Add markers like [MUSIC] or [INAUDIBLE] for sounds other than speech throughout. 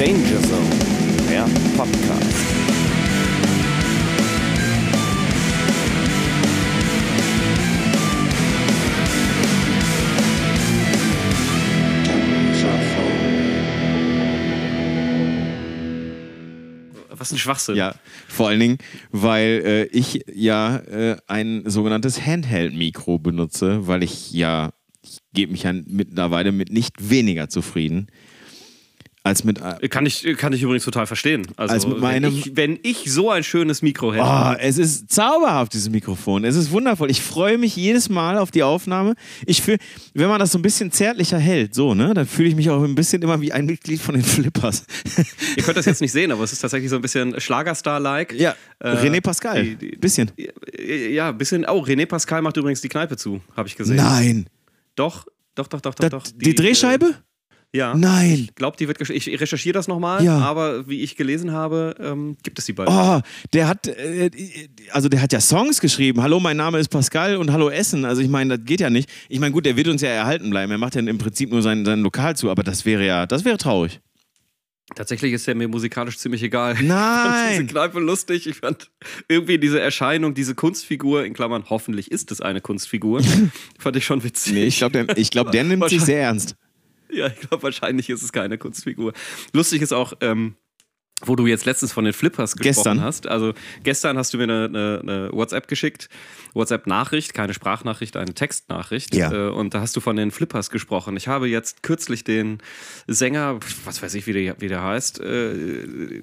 Danger Zone, der Podcast. Was ein Schwachsinn. Ja, vor allen Dingen, weil äh, ich ja äh, ein sogenanntes Handheld-Mikro benutze, weil ich ja, ich gebe mich ja mittlerweile mit nicht weniger zufrieden als mit. Äh, Kann ich, kann ich übrigens total verstehen. Also, Als mit meinem- wenn, ich, wenn ich so ein schönes Mikro hätte. Oh, es ist zauberhaft, dieses Mikrofon. Es ist wundervoll. Ich freue mich jedes Mal auf die Aufnahme. Ich fühl, wenn man das so ein bisschen zärtlicher hält, so, ne, dann fühle ich mich auch ein bisschen immer wie ein Mitglied von den Flippers. [LAUGHS] Ihr könnt das jetzt nicht sehen, aber es ist tatsächlich so ein bisschen Schlagerstar-like. ja, Äh, René Pascal. die- die- bisschen. Ja, ein bisschen. Oh, René Pascal macht übrigens die Kneipe zu, habe ich gesehen. Nein. Doch, doch, doch, doch, doch. Doch. die, Drehscheibe? Ja. Nein. Ich glaube, die wird. Ich recherchiere das nochmal, Ja. aber wie ich gelesen habe, ähm, gibt es die beiden. Oh, der hat, äh, also der hat ja Songs geschrieben. Hallo, mein Name ist Pascal und Hallo Essen. Also ich meine, das geht ja nicht. Ich meine, gut, der wird uns ja erhalten bleiben. Er macht ja im Prinzip nur sein, sein Lokal zu, aber das wäre ja, das wäre traurig. Tatsächlich ist der mir musikalisch ziemlich egal. Ich fand Nein. diese Kneipe lustig. Ich fand irgendwie diese Erscheinung, diese Kunstfigur, in Klammern, hoffentlich ist es eine Kunstfigur, [LAUGHS] fand ich schon witzig. Nee, ich glaube, der, ich glaub, der nimmt sich sehr ernst. Ja, ich glaube, wahrscheinlich ist es keine Kunstfigur. Lustig ist auch, ähm, wo du jetzt letztens von den Flippers gesprochen Gestern. hast. Also gestern hast du mir eine, eine, eine WhatsApp geschickt, WhatsApp-Nachricht, keine Sprachnachricht, eine Textnachricht. Ja. Äh, und da hast du von den Flippers gesprochen. Ich habe jetzt kürzlich den Sänger, was weiß ich, wie der, wie der heißt, äh,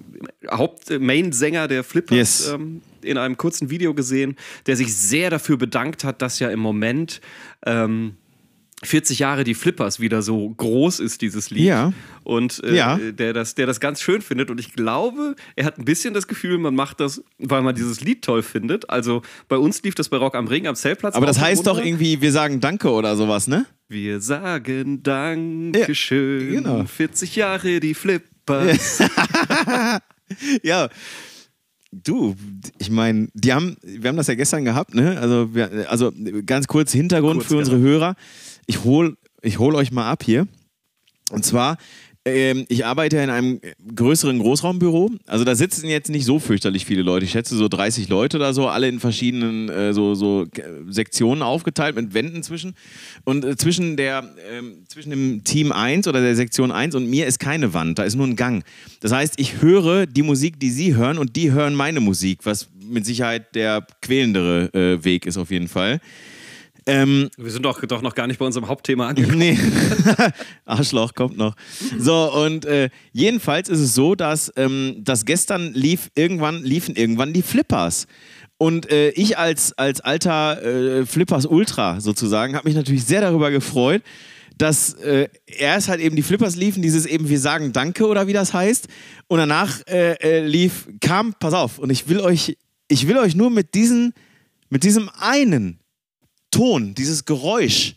Haupt-Main-Sänger der Flippers Yes. ähm, in einem kurzen Video gesehen, der sich sehr dafür bedankt hat, dass ja im Moment ähm, 40 Jahre die Flippers wieder so groß ist, dieses Lied. Ja. Und äh, Ja. der, das, der das ganz schön findet. Und ich glaube, er hat ein bisschen das Gefühl, man macht das, weil man dieses Lied toll findet. Also bei uns lief das bei Rock am Ring am Zeltplatz. Aber das heißt doch irgendwie, wir sagen Danke oder sowas, ne? Wir sagen Dankeschön. Ja, genau. 40 Jahre die Flippers. Ja. [LAUGHS] Du, ich meine, die haben, wir haben das ja gestern gehabt, ne? Also, wir, also ganz kurz Hintergrund Kurz, für unsere Hörer. Ich hol, ich hol euch mal ab hier. Und zwar, ähm, ich arbeite in einem größeren Großraumbüro. Also da sitzen jetzt nicht so fürchterlich viele Leute. Ich schätze so 30 Leute oder so, alle in verschiedenen äh, so, so äh, Sektionen aufgeteilt mit Wänden zwischen. Und äh, zwischen, der, ähm, zwischen dem Team 1 oder der Sektion 1 und mir ist keine Wand, da ist nur ein Gang. Das heißt, ich höre die Musik, die sie hören und die hören meine Musik, was mit Sicherheit der quälendere äh, Weg ist auf jeden Fall. Ähm, Wir sind doch, doch noch gar nicht bei unserem Hauptthema angekommen. Nee, [LAUGHS] Arschloch kommt noch. So, und äh, jedenfalls ist es so, dass, ähm, dass gestern lief irgendwann, liefen irgendwann die Flippers. Und äh, ich als, als alter äh, Flippers Ultra sozusagen habe mich natürlich sehr darüber gefreut, dass äh, erst halt eben die Flippers liefen, dieses eben wir sagen Danke oder wie das heißt. Und danach äh, äh, lief, kam, pass auf, und ich will euch, ich will euch nur mit diesen, mit diesem einen Ton, dieses Geräusch,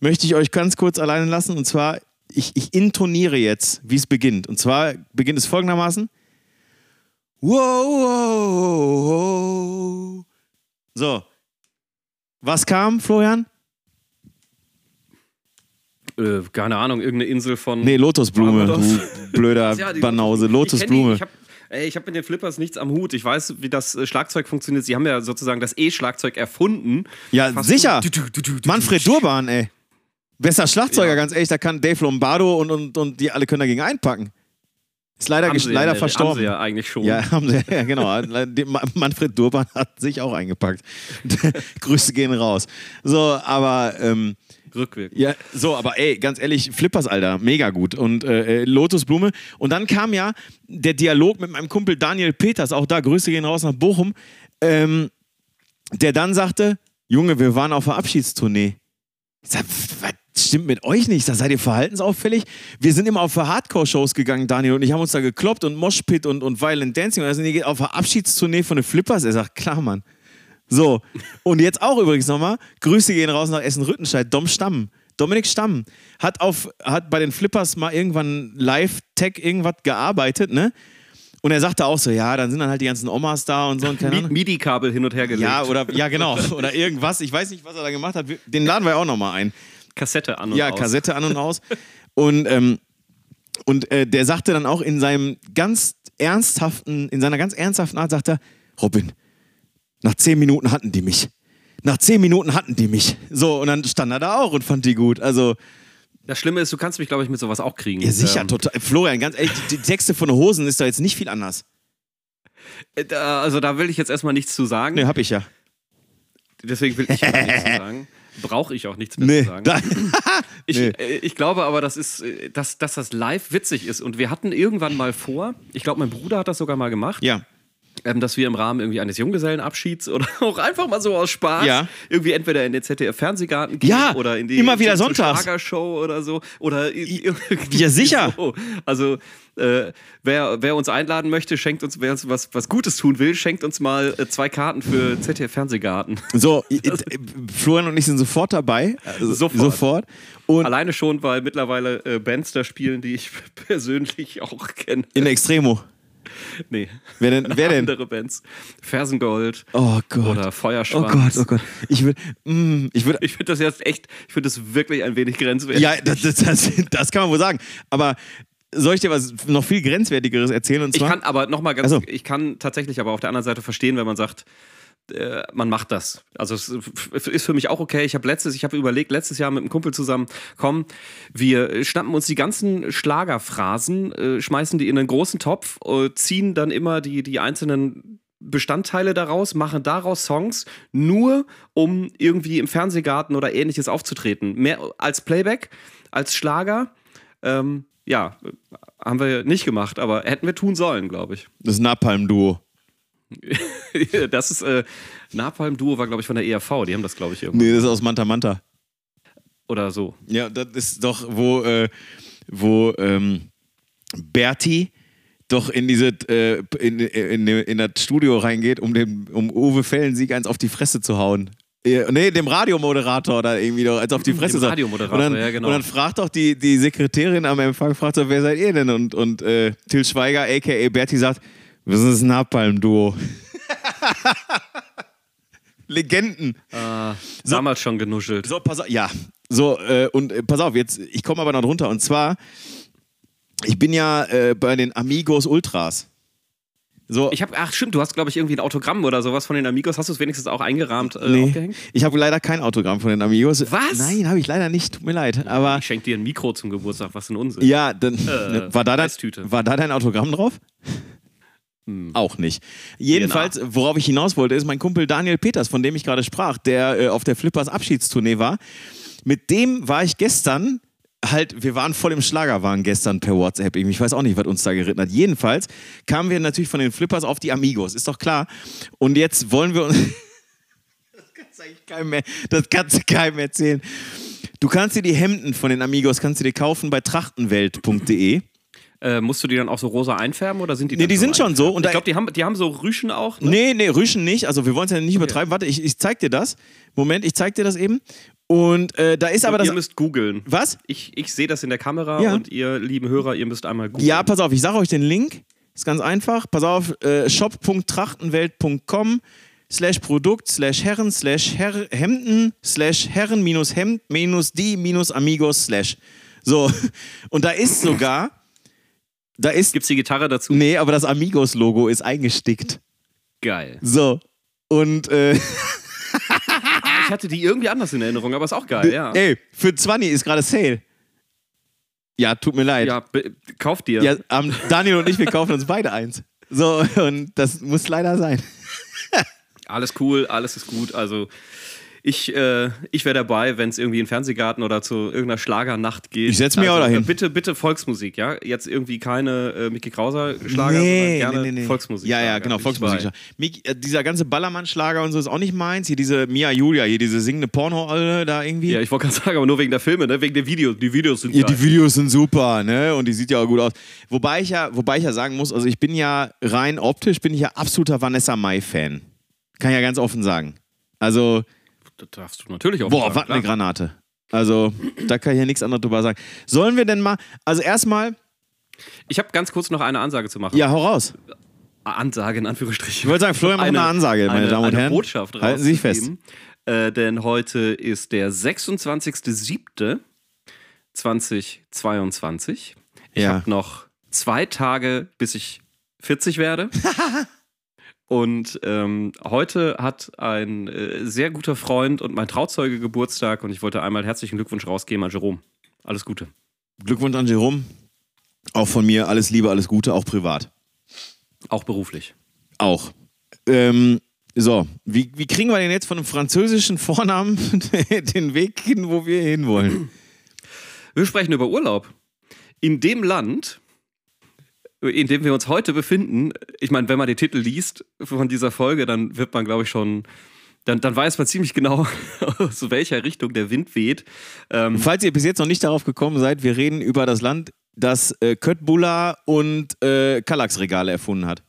möchte ich euch ganz kurz alleine lassen. Und zwar, ich, ich intoniere jetzt, wie es beginnt. Und zwar beginnt es folgendermaßen. Wow, wow, wow. So. Was kam, Florian? Äh, keine Ahnung, irgendeine Insel von. Nee, Lotusblume, du blöder [LAUGHS] Ja, die Banause. Ich kenn Lotusblume. Ich habe mit den Flippers nichts am Hut. Ich weiß, wie das äh, Schlagzeug funktioniert. Sie haben ja sozusagen das E-Schlagzeug erfunden. Ja, Fast sicher. Du, du, du, Manfred du. Durban, ey. Besser Schlagzeuger, Ja. ganz ehrlich. Da kann Dave Lombardo und, und, und die alle können dagegen einpacken. Ist leider, Haben sie leider ja, verstorben. Haben sie ja eigentlich schon. Ja, haben sie, ja genau. [LAUGHS] Manfred Durban hat sich auch eingepackt. [LAUGHS] Grüße gehen raus. So, aber ähm, Rückwirkend. ja, so, aber ey, ganz ehrlich, Flippers, Alter, mega gut. Und äh, äh, Lotusblume. Und dann kam ja der Dialog mit meinem Kumpel Daniel Peters, auch da, Grüße gehen raus nach Bochum, ähm, der dann sagte, Junge, wir waren auf der Abschiedstournee. Ich sag, was stimmt mit euch nicht? Da seid ihr verhaltensauffällig? Wir sind immer auf Hardcore-Shows gegangen, Daniel, und ich haben uns da gekloppt und Moshpit und, und Violent Dancing. Und dann sind die auf Abschiedstournee von den Flippers. Er sagt, klar, Mann. So, und jetzt auch übrigens nochmal, Grüße gehen raus nach Essen-Rüttenscheid, Dom Stamm. Dominik Stamm hat, auf, hat bei den Flippers mal irgendwann live-Tech irgendwas gearbeitet, ne? Und er sagte auch so, ja, dann sind dann halt die ganzen Omas da und so und keine. MIDI-Kabel hin und her gelegt. Ja, oder, ja, genau. [LAUGHS] Oder irgendwas. Ich weiß nicht, was er da gemacht hat. Den laden wir auch nochmal ein. Kassette an und Ja, aus. Kassette an und aus. Und ähm, Und äh, der sagte dann auch in seinem ganz ernsthaften, in seiner ganz ernsthaften Art, sagt er, Robin, nach zehn Minuten hatten die mich. Nach zehn Minuten hatten die mich. So, und dann stand er da auch und fand die gut. Also, Das Schlimme ist, du kannst mich, glaube ich, mit sowas auch kriegen. ja, sicher, Ähm, total. Florian, ganz ehrlich, die Texte von Hosen ist da jetzt nicht viel anders. äh, also da will ich jetzt erstmal nichts zu sagen. Ne, hab ich ja. Deswegen will ich auch nichts zu [LAUGHS] sagen. Brauche ich auch nichts mehr Nee, zu sagen. [LAUGHS] Ich, Nee. äh, ich glaube aber, das ist, äh, dass, dass das live witzig ist. Und wir hatten irgendwann mal vor, ich glaube, mein Bruder hat das sogar mal gemacht, ja. Ähm, dass wir im Rahmen irgendwie eines Junggesellenabschieds oder [LAUGHS] auch einfach mal so aus Spaß Ja. irgendwie entweder in den ZDF-Fernsehgarten gehen Ja, oder in die immer wieder sonntags. Schlagershow oder so. Oder Ja, sicher. So. Also äh, wer, wer uns einladen möchte, schenkt uns, wer uns was, was Gutes tun will, schenkt uns mal äh, zwei Karten für ZDF-Fernsehgarten. [LAUGHS] So, i- i- Florian und ich sind sofort dabei. Also, Sofort. Sofort. Und Alleine schon, weil mittlerweile äh, Bands da spielen, die ich [LAUGHS] persönlich auch kenne. in Extremo. Nee. Wer denn? Wer denn? Andere Bands. Fersengold Oh Gott. oder Oh Feuerschwanz. Gott, oh Gott. Ich würde, mm, ich würde, Ich finde das jetzt echt, ich finde das wirklich ein wenig grenzwertig. ja, das, das, das, das kann man wohl sagen. Aber soll ich dir was noch viel grenzwertigeres erzählen? Und Ich zwar, kann aber nochmal ganz, so. ich kann tatsächlich aber auf der anderen Seite verstehen, wenn man sagt, äh, man macht das. Also es ist für mich auch okay. Ich habe letztes, ich habe überlegt, letztes Jahr mit einem Kumpel zusammen, komm, wir schnappen uns die ganzen Schlagerphrasen, äh, schmeißen die in einen großen Topf, äh, ziehen dann immer die, die einzelnen Bestandteile daraus, machen daraus Songs, nur um irgendwie im Fernsehgarten oder ähnliches aufzutreten. Mehr als Playback, als Schlager. Ähm, ja, haben wir nicht gemacht, aber hätten wir tun sollen, glaube ich. das Napalm-Duo. [LAUGHS] das ist äh, Napalm Duo war glaube ich von der ERV, die haben das glaube ich irgendwo Nee, das ist aus Manta Manta. oder so. Ja, das ist doch, wo, äh, wo ähm, Berti doch in diese äh, in, in, in das Studio reingeht, um dem um Uwe Fellensieg eins auf die Fresse zu hauen. Ja, Nee, dem Radiomoderator oder irgendwie doch eins auf die Fresse Dem. Radiomoderator, und dann, ja, genau. Und dann fragt doch die, die Sekretärin am Empfang, fragt doch, wer seid ihr denn? Und, und äh, Till Schweiger, a.k.a. Berti, sagt, wir sind das Napalm-Duo. [LAUGHS] Legenden. Äh, Damals schon genuschelt. So, pass auf, ja. So, äh, und äh, pass auf, jetzt, ich komme aber noch drunter. Und zwar, ich bin ja äh, bei den Amigos Ultras. So, Ich habe, ach stimmt, du hast glaube ich irgendwie ein Autogramm oder sowas von den Amigos. Hast du es wenigstens auch eingerahmt äh, nee, aufgehängt? ich habe leider kein Autogramm von den Amigos. Was? Nein, habe ich leider nicht. Tut mir leid. Aber Ich schenke dir ein Mikro zum Geburtstag, was ein Unsinn. ja, dann ne, war, da dein, war da dein Autogramm drauf? Auch nicht. Jedenfalls, worauf ich hinaus wollte, ist mein Kumpel Daniel Peters, von dem ich gerade sprach, der äh, auf der Flippers Abschiedstournee war. Mit dem war ich gestern halt, wir waren voll im Schlagerwahn gestern per WhatsApp. Ich weiß auch nicht, was uns da geritten hat. Jedenfalls kamen wir natürlich von den Flippers auf die Amigos, ist doch klar. Und jetzt wollen wir uns. [LAUGHS] das kannst du eigentlich keinem mehr, das kannst du keinem erzählen. Du kannst dir die Hemden von den Amigos kannst du dir kaufen bei trachtenwelt.de. Äh, musst du die dann auch so rosa einfärben oder sind die Nee, die sind schon einfärbt? so. Und ich glaube, die haben, die haben so Rüschen auch. Ne? Nee, nee, Rüschen nicht. Also wir wollen es ja nicht übertreiben. Warte, ich, ich zeig dir das. Moment, ich zeig dir das eben. Und äh, da ist aber Und das. ihr müsst googeln. Was? Ich, ich sehe das in der Kamera Ja. und ihr lieben Hörer, ihr müsst einmal googeln. Ja, pass auf, ich sage euch den Link. Ist ganz einfach. Pass auf, äh, shop.trachtenwelt.com slash Produkt slash Herren slash Her Hemden slash Herren minus Hemd minus die minus Amigos slash. So, [LAUGHS] und da ist sogar, da ist, Gibt's die Gitarre dazu? nee, aber das Amigos-Logo ist eingestickt. Geil. So, und äh, [LAUGHS] Ich hatte die irgendwie anders in Erinnerung, aber ist auch geil, ja. ey, für 20 ist gerade Sale. Ja, tut mir leid. Ja, kauf dir. Ja, ähm, Daniel und ich, wir kaufen uns beide eins. So, und das muss leider sein. [LAUGHS] Alles cool, alles ist gut. Also ich, äh, ich wäre dabei, wenn es irgendwie in den Fernsehgarten oder zu irgendeiner Schlagernacht geht. Ich setz mich also, auch dahin. äh, Bitte, bitte Volksmusik, ja? Jetzt irgendwie keine äh, Mickey Krauser Schlager, sondern gerne Volksmusik. Ja, ja, genau, Volksmusik. Mik- äh, dieser ganze Ballermann-Schlager und so ist auch nicht meins. Hier diese Mia Julia, hier diese singende porno da irgendwie. Ja, ich wollte gerade sagen, aber nur wegen der Filme, ne? wegen der Videos. Die Videos sind Ja, geil. die Videos sind super, ne? Und die sieht ja auch gut aus. Wobei ich ja, wobei ich ja sagen muss, also ich bin ja rein optisch, bin ich ja absoluter Vanessa Mai-Fan. Kann ich ja ganz offen sagen. Also, Das darfst du natürlich auch boah, was eine. Granate. Also, da kann ich ja nichts anderes drüber sagen. Sollen wir denn mal, also erstmal, Ich habe ganz kurz noch eine Ansage zu machen. ja, hau raus. Ansage in Anführungsstrichen. Ich wollte sagen, Florian macht eine, Ansage, meine eine, Damen und eine Herren. Botschaft Halten Sie sich fest. Äh, denn heute ist der 26.07.2022. Ich Ja. habe noch zwei Tage, bis ich 40 werde. [LAUGHS] und ähm, heute hat ein äh, sehr guter Freund und mein Trauzeuge Geburtstag und ich wollte einmal herzlichen Glückwunsch rausgeben an Jerome. Alles Gute. Glückwunsch an Jerome. Auch von mir alles Liebe, alles Gute, auch privat. Auch beruflich. Auch. Ähm, so, wie, wie kriegen wir denn jetzt von einem französischen Vornamen [LAUGHS] den Weg hin, wo wir hinwollen? Wir sprechen über Urlaub. In dem Land, in dem wir uns heute befinden, ich meine, wenn man den Titel liest von dieser Folge, dann wird man, glaube ich, schon, dann, dann weiß man ziemlich genau, [LAUGHS] aus welcher Richtung der Wind weht. Ähm, Falls ihr bis jetzt noch nicht darauf gekommen seid, wir reden über das Land, das äh, Köttbullar und äh, Kallax-Regale erfunden hat.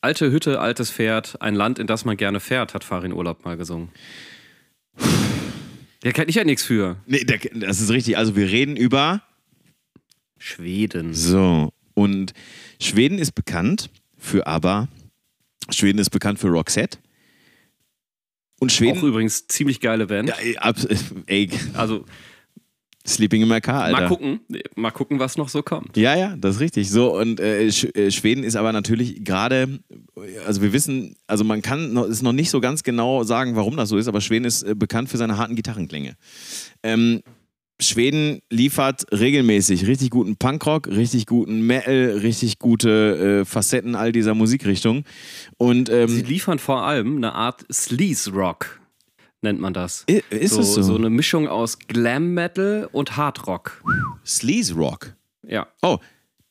alte Hütte, altes Pferd, ein Land, in das man gerne fährt, hat Farin Urlaub mal gesungen. [SIGHS] Der kann ich ja nichts für. Nee, der, das ist richtig. Also wir reden über Schweden. So, und Schweden ist bekannt für ABBA. Schweden ist bekannt für Roxette. Und Schweden. Auch übrigens ziemlich geile Band. ja, ey, [LAUGHS] Also Sleeping in my car, Alter. mal gucken, mal gucken, was noch so kommt. Ja, ja, das ist richtig. So, und äh, Sch äh, Schweden ist aber natürlich gerade, also wir wissen, also man kann ist noch nicht so ganz genau sagen, warum das so ist, aber Schweden ist äh, bekannt für seine harten Gitarrenklänge. Ähm, Schweden liefert regelmäßig richtig guten Punkrock, richtig guten Metal, richtig gute äh, Facetten all dieser Musikrichtungen. Und Sie ähm, liefern vor allem eine Art Sleaze Rock, nennt man das. ist so, es so? so eine Mischung aus Glam Metal und Hard Rock. Sleaze Rock. Ja. Oh,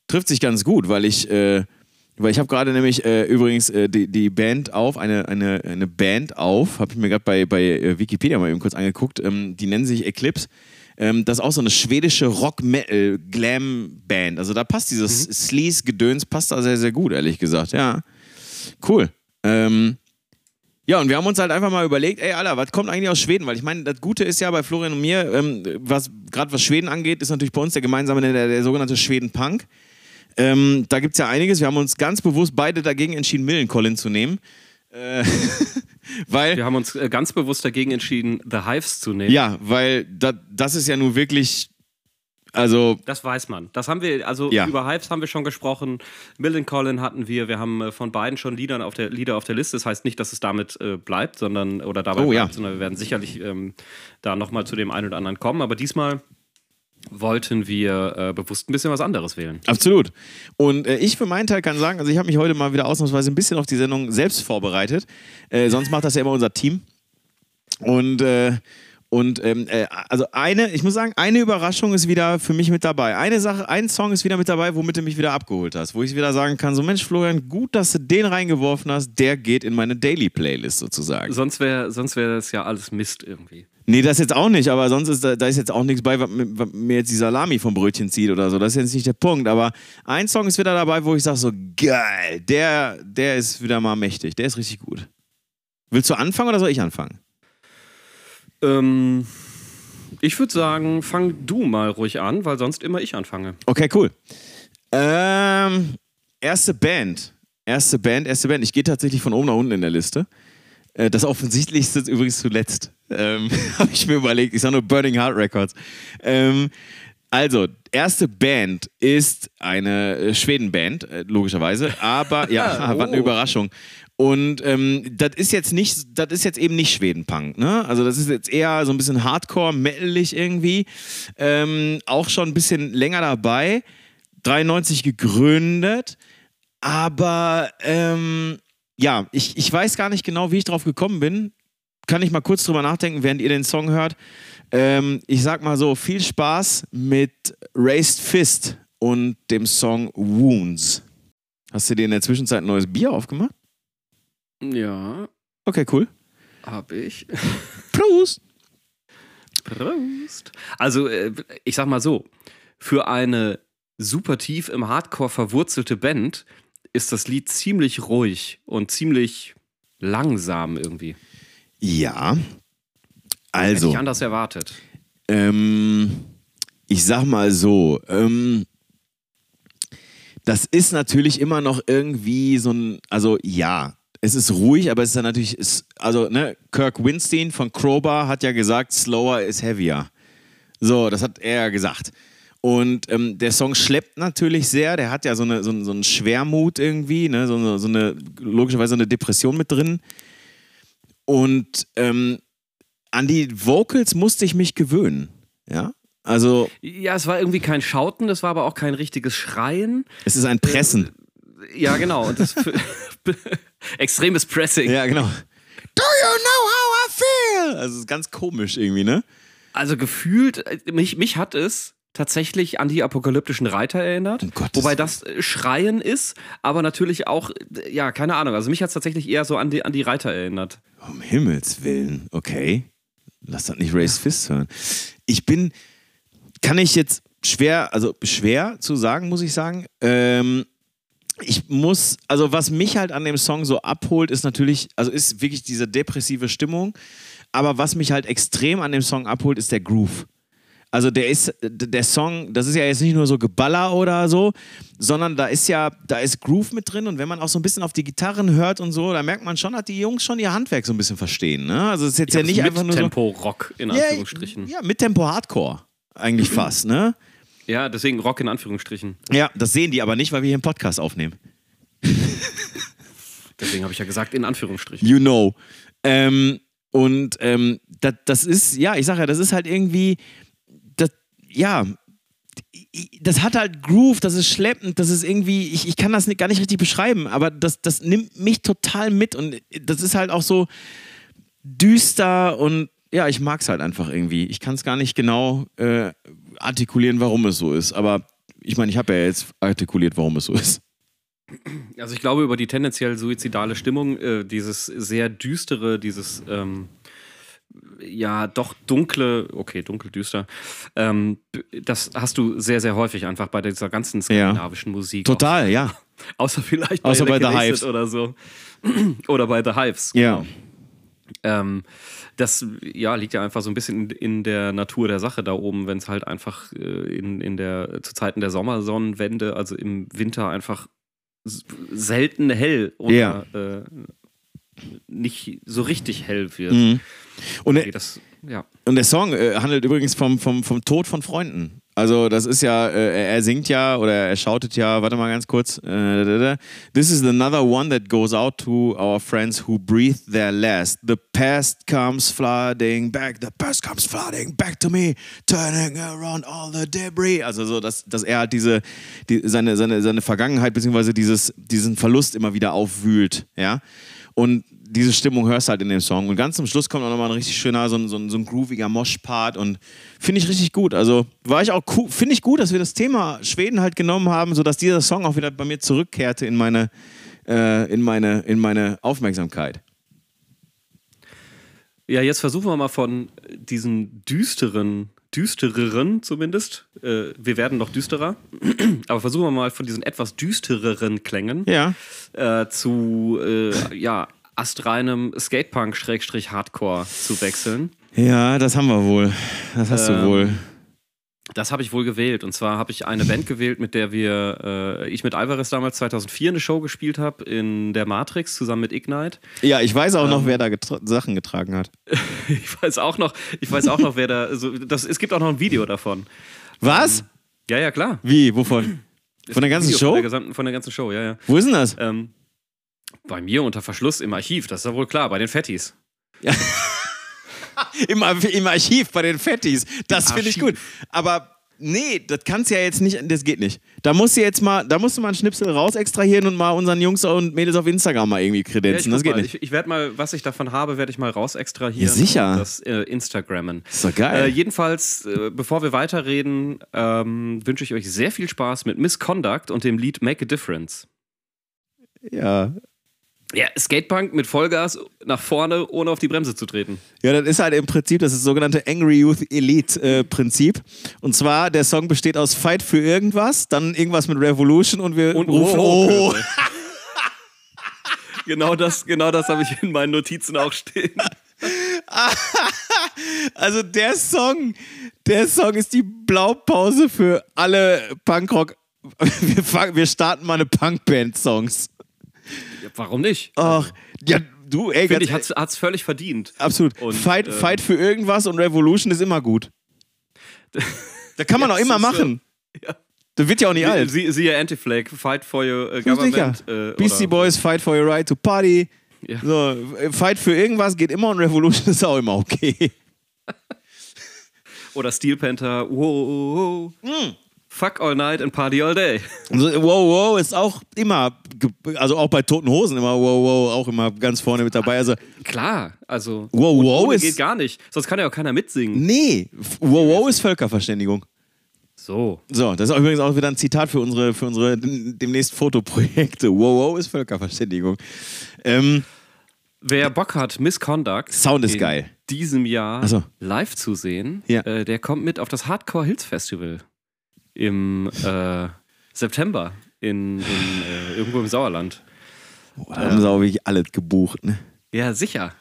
trifft sich ganz gut, weil ich, äh, weil ich habe gerade nämlich äh, übrigens äh, die, die Band auf, eine, eine, eine Band auf, habe ich mir gerade bei, bei äh, Wikipedia mal eben kurz angeguckt, ähm, die nennen sich Eclipse. Ähm, das ist auch so eine schwedische Rock-Metal-Glam-Band. Also da passt dieses Sleaze-Gedöns, passt da sehr, sehr gut, ehrlich gesagt. Ja, cool. Ähm, ja, und wir haben uns halt einfach mal überlegt, ey, Alter, was kommt eigentlich aus Schweden? Weil ich meine, das Gute ist ja bei Florian und mir, ähm, was gerade was Schweden angeht, ist natürlich bei uns der gemeinsame, der, der sogenannte Schweden-Punk. Ähm, da gibt es ja einiges. Wir haben uns ganz bewusst beide dagegen entschieden, Millencolin zu nehmen. Äh, [LAUGHS] weil, Wir haben uns äh, ganz bewusst dagegen entschieden, The Hives zu nehmen. ja, weil da, das ist ja nun wirklich, also, Das weiß man. Das haben wir, also Ja. über Hives haben wir schon gesprochen. Millen Collin hatten wir. Wir haben äh, von beiden schon Lieder auf der, Lieder auf der Liste. Das heißt nicht, dass es damit äh, bleibt, sondern oder dabei Oh, bleibt, ja. sondern wir werden sicherlich ähm, da nochmal zu dem einen oder anderen kommen. Aber diesmal wollten wir äh, bewusst ein bisschen was anderes wählen. Absolut. Und äh, ich für meinen Teil kann sagen, also ich habe mich heute mal wieder ausnahmsweise ein bisschen auf die Sendung selbst vorbereitet. Äh, sonst macht das ja immer unser Team. Und, äh, und ähm, äh, also eine, ich muss sagen, eine Überraschung ist wieder für mich mit dabei. Eine Sache, ein Song ist wieder mit dabei, womit du mich wieder abgeholt hast. Wo ich wieder sagen kann, so Mensch, Florian, gut, dass du den reingeworfen hast. Der geht in meine Daily Playlist sozusagen. Sonst wäre sonst wär das ja alles Mist irgendwie. Nee, das jetzt auch nicht, aber sonst ist da, da ist jetzt auch nichts bei, was, mir- was mir jetzt die Salami vom Brötchen zieht oder so. Das ist jetzt nicht der Punkt. Aber ein Song ist wieder dabei, wo ich sage so, geil, der, der ist wieder mal mächtig, der ist richtig gut. Willst du anfangen oder soll ich anfangen? Ähm, ich würde sagen, fang du mal ruhig an, weil sonst immer ich anfange. Okay, cool. Ähm, erste Band. Erste Band, erste Band. Ich gehe tatsächlich von oben nach unten in der Liste. Äh, Das offensichtlichste ist übrigens zuletzt. Ähm, [LAUGHS] Habe ich mir überlegt. Ich sage nur Burning Heart Records. Ähm, also, erste Band ist eine äh, Schweden-Band, äh, logischerweise. Aber, ja, Oh. [LAUGHS] [LAUGHS] was eine Überraschung. Und ähm, das ist jetzt nicht, das ist jetzt eben nicht Schweden-Punk, ne? Also das ist jetzt eher so ein bisschen Hardcore, metalig irgendwie. Ähm, auch schon ein bisschen länger dabei. 93 gegründet. Aber ähm, ja, ich, ich weiß gar nicht genau, wie ich drauf gekommen bin. Kann ich mal kurz drüber nachdenken, während ihr den Song hört. Ähm, ich sag mal so, viel Spaß mit Raised Fist und dem Song Wounds. Hast du dir in der Zwischenzeit ein neues Bier aufgemacht? Ja, Okay, cool. hab ich. [LAUGHS] Prost! Prost. Also, äh, ich sag mal so, für eine super tief im Hardcore verwurzelte Band ist das Lied ziemlich ruhig und ziemlich langsam irgendwie. Ja. Hätte Also, ich anders erwartet. ähm, ich sag mal so, ähm, das ist natürlich immer noch irgendwie so ein, also ja, es ist ruhig, aber es ist dann natürlich, ist, also ne, Kirk Winstein von Crowbar hat ja gesagt, slower is heavier. So, das hat er ja gesagt. Und ähm, der Song schleppt natürlich sehr, der hat ja so, eine, so, einen- so einen Schwermut irgendwie, ne? so, eine, so eine, logischerweise eine Depression mit drin. Und ähm, an die Vocals musste ich mich gewöhnen. Ja, also Ja, es war irgendwie kein Schauten, es war aber auch kein richtiges Schreien. es ist ein Pressen. Ja, genau. Und das [LAUGHS] extremes Pressing. Ja, genau. Do you know how I feel? Also es ist ganz komisch irgendwie, ne? Also gefühlt, äh, mich, mich hat es tatsächlich an die apokalyptischen Reiter erinnert. Um wobei das äh, Schreien ist, aber natürlich auch, äh, ja, keine Ahnung. Also mich hat es tatsächlich eher so an die, an die Reiter erinnert. Um Himmels Willen, okay. Lass das nicht Race Fist hören. Ich bin, kann ich jetzt schwer, also schwer zu sagen, muss ich sagen. Ähm, ich muss, also was mich halt an dem Song so abholt, ist natürlich, also ist wirklich diese depressive Stimmung. Aber was mich halt extrem an dem Song abholt, ist der Groove. Also der ist, der Song, das ist ja jetzt nicht nur so Geballer oder so, sondern da ist ja, da ist Groove mit drin und wenn man auch so ein bisschen auf die Gitarren hört und so, da merkt man schon, dass die Jungs schon ihr Handwerk so ein bisschen verstehen. Ne? Also es ist jetzt ja nicht einfach nur so, Tempo-Rock in ja, Anführungsstrichen. ja, mit Tempo Hardcore eigentlich fast, ne? Ja, deswegen Rock in Anführungsstrichen. Ja, das sehen die aber nicht, weil wir hier einen Podcast aufnehmen. [LAUGHS] Deswegen habe ich ja gesagt, in Anführungsstrichen. You know. Ähm, und ähm, das, das ist, ja, ich sage ja, das ist halt irgendwie, ja, das hat halt Groove, das ist schleppend, das ist irgendwie, ich, ich kann das gar nicht richtig beschreiben, aber das, das nimmt mich total mit und das ist halt auch so düster und ja, ich mag es halt einfach irgendwie. Ich kann es gar nicht genau äh, artikulieren, warum es so ist, aber ich meine, ich habe ja jetzt artikuliert, warum es so ist. Also ich glaube, über die tendenziell suizidale Stimmung, äh, dieses sehr düstere, dieses ähm, ja doch dunkle, okay, dunkel, düster, ähm, das hast du sehr, sehr häufig einfach bei dieser ganzen skandinavischen Musik. Total, ja. Auch, außer vielleicht Außer bei The Hives. oder so. [CLEARS THROAT] oder bei The Hives. Ja. Ähm, das ja, liegt ja einfach so ein bisschen in, in der Natur der Sache da oben, wenn es halt einfach äh, in, in der, zu Zeiten der Sommersonnenwende, also im Winter einfach selten hell oder Ja. äh, nicht so richtig hell wird. Mhm. Und Okay, das, ja. Und der Song äh, handelt übrigens vom, vom, vom Tod von Freunden. Also das ist ja, äh, er singt ja oder er shoutet ja, warte mal ganz kurz. Äh. This is another one that goes out to our friends who breathed their last. The past comes flooding back, the past comes flooding back to me, turning around all the debris. Also so, dass, dass er halt diese, die, seine, seine, seine Vergangenheit beziehungsweise dieses, diesen Verlust immer wieder aufwühlt, ja. Und diese Stimmung hörst du halt in dem Song. Und ganz zum Schluss kommt auch nochmal ein richtig schöner, so ein, so ein, so ein grooviger Mosh-Part. Und finde ich richtig gut. Also war ich auch cool, finde ich gut, dass wir das Thema Schweden halt genommen haben, sodass dieser Song auch wieder bei mir zurückkehrte in meine, äh, in meine, in meine Aufmerksamkeit. Ja, jetzt versuchen wir mal von diesen düsteren, düstereren zumindest, äh, wir werden noch düsterer, [CLEARS THROAT] aber versuchen wir mal von diesen etwas düstereren Klängen Ja. äh, zu äh, ja, astreinem Skatepunk-Hardcore zu wechseln. Ja, das haben wir wohl. Das hast du Ähm, wohl. Das habe ich wohl gewählt. Und zwar habe ich eine Band gewählt, mit der wir, äh, ich mit Alvarez damals 2004 eine Show gespielt habe in der Matrix zusammen mit Ignite. Ja, ich weiß auch ähm, noch, wer da getra Sachen getragen hat. [LAUGHS] Ich weiß auch noch, ich weiß auch noch, wer da. So, das, es gibt auch noch ein Video davon. Was? Ja, ja, klar. Wie? Wovon? Von der ganzen Video Show? Von der, gesamten, von der ganzen Show, ja, ja. Wo ist denn das? Ähm, bei mir unter Verschluss im Archiv, das ist ja wohl klar, bei den Fettis. [LAUGHS] [LAUGHS] Im, Im Archiv bei den Fettis. Das finde ich gut. Aber nee, das kannst du ja jetzt nicht, das geht nicht. Da musst du jetzt mal, da musst du mal einen Schnipsel raus extrahieren und mal unseren Jungs und Mädels auf Instagram mal irgendwie Ja, kredenzen. das guck geht mal, nicht. Ich, ich werde mal, was ich davon habe, werde ich mal raus extrahieren. Ja, sicher. Das äh, Instagrammen. ist doch Äh, geil. jedenfalls, äh, bevor wir weiterreden, ähm, wünsche ich euch sehr viel Spaß mit Misconduct und dem Lied Make a Difference. ja. Ja, Skatepunk mit Vollgas nach vorne, ohne auf die Bremse zu treten. ja, das ist halt im Prinzip das, das sogenannte Angry Youth Elite äh, Prinzip. Und zwar, der Song besteht aus Fight für irgendwas, dann irgendwas mit Revolution und wir Und rufen, oh, oh, [LAUGHS] genau das, genau das habe ich in meinen Notizen auch stehen. [LAUGHS] Also der Song, der Song ist die Blaupause für alle Punkrock. [LAUGHS] Wir, fangen, wir starten mal eine Punkband-Songs. Warum nicht? Ach, ja, du, ey, Finde ich, hat's, hat's völlig verdient. absolut. Und, Fight, ähm, Fight für irgendwas und Revolution ist immer gut. [LAUGHS] Da kann man Ja, auch immer es ist, machen. Ja. Das wird ja auch nicht alt. Sie, siehe Anti-Flag, Fight for your äh. Government. Äh, Beastie Boys, Fight for your right to party. Ja. So, äh, Fight für irgendwas geht immer und Revolution [LAUGHS] ist auch immer okay. Oder Steel Panther, wow, Hm. Fuck all night and party all day. [LAUGHS] So, wow, wow ist auch immer, also auch bei Toten Hosen immer wow, wow, auch immer ganz vorne mit dabei. Also, Klar, also Wow, wow ist- geht gar nicht. Sonst kann ja auch keiner mitsingen. nee, wow, wow ist Völkerverständigung. So. So, das ist übrigens auch wieder ein Zitat für unsere, für unsere demnächst Fotoprojekte. Wow, wow ist Völkerverständigung. Ähm, Wer Bock hat, Misconduct Sound ist in geil. diesem Jahr so. live zu sehen, Ja. äh, der kommt mit auf das Hardcore Hills Festival im äh, September in, in äh, irgendwo im Sauerland. boah, da haben sie auch wirklich alles gebucht, ne? Ja, sicher.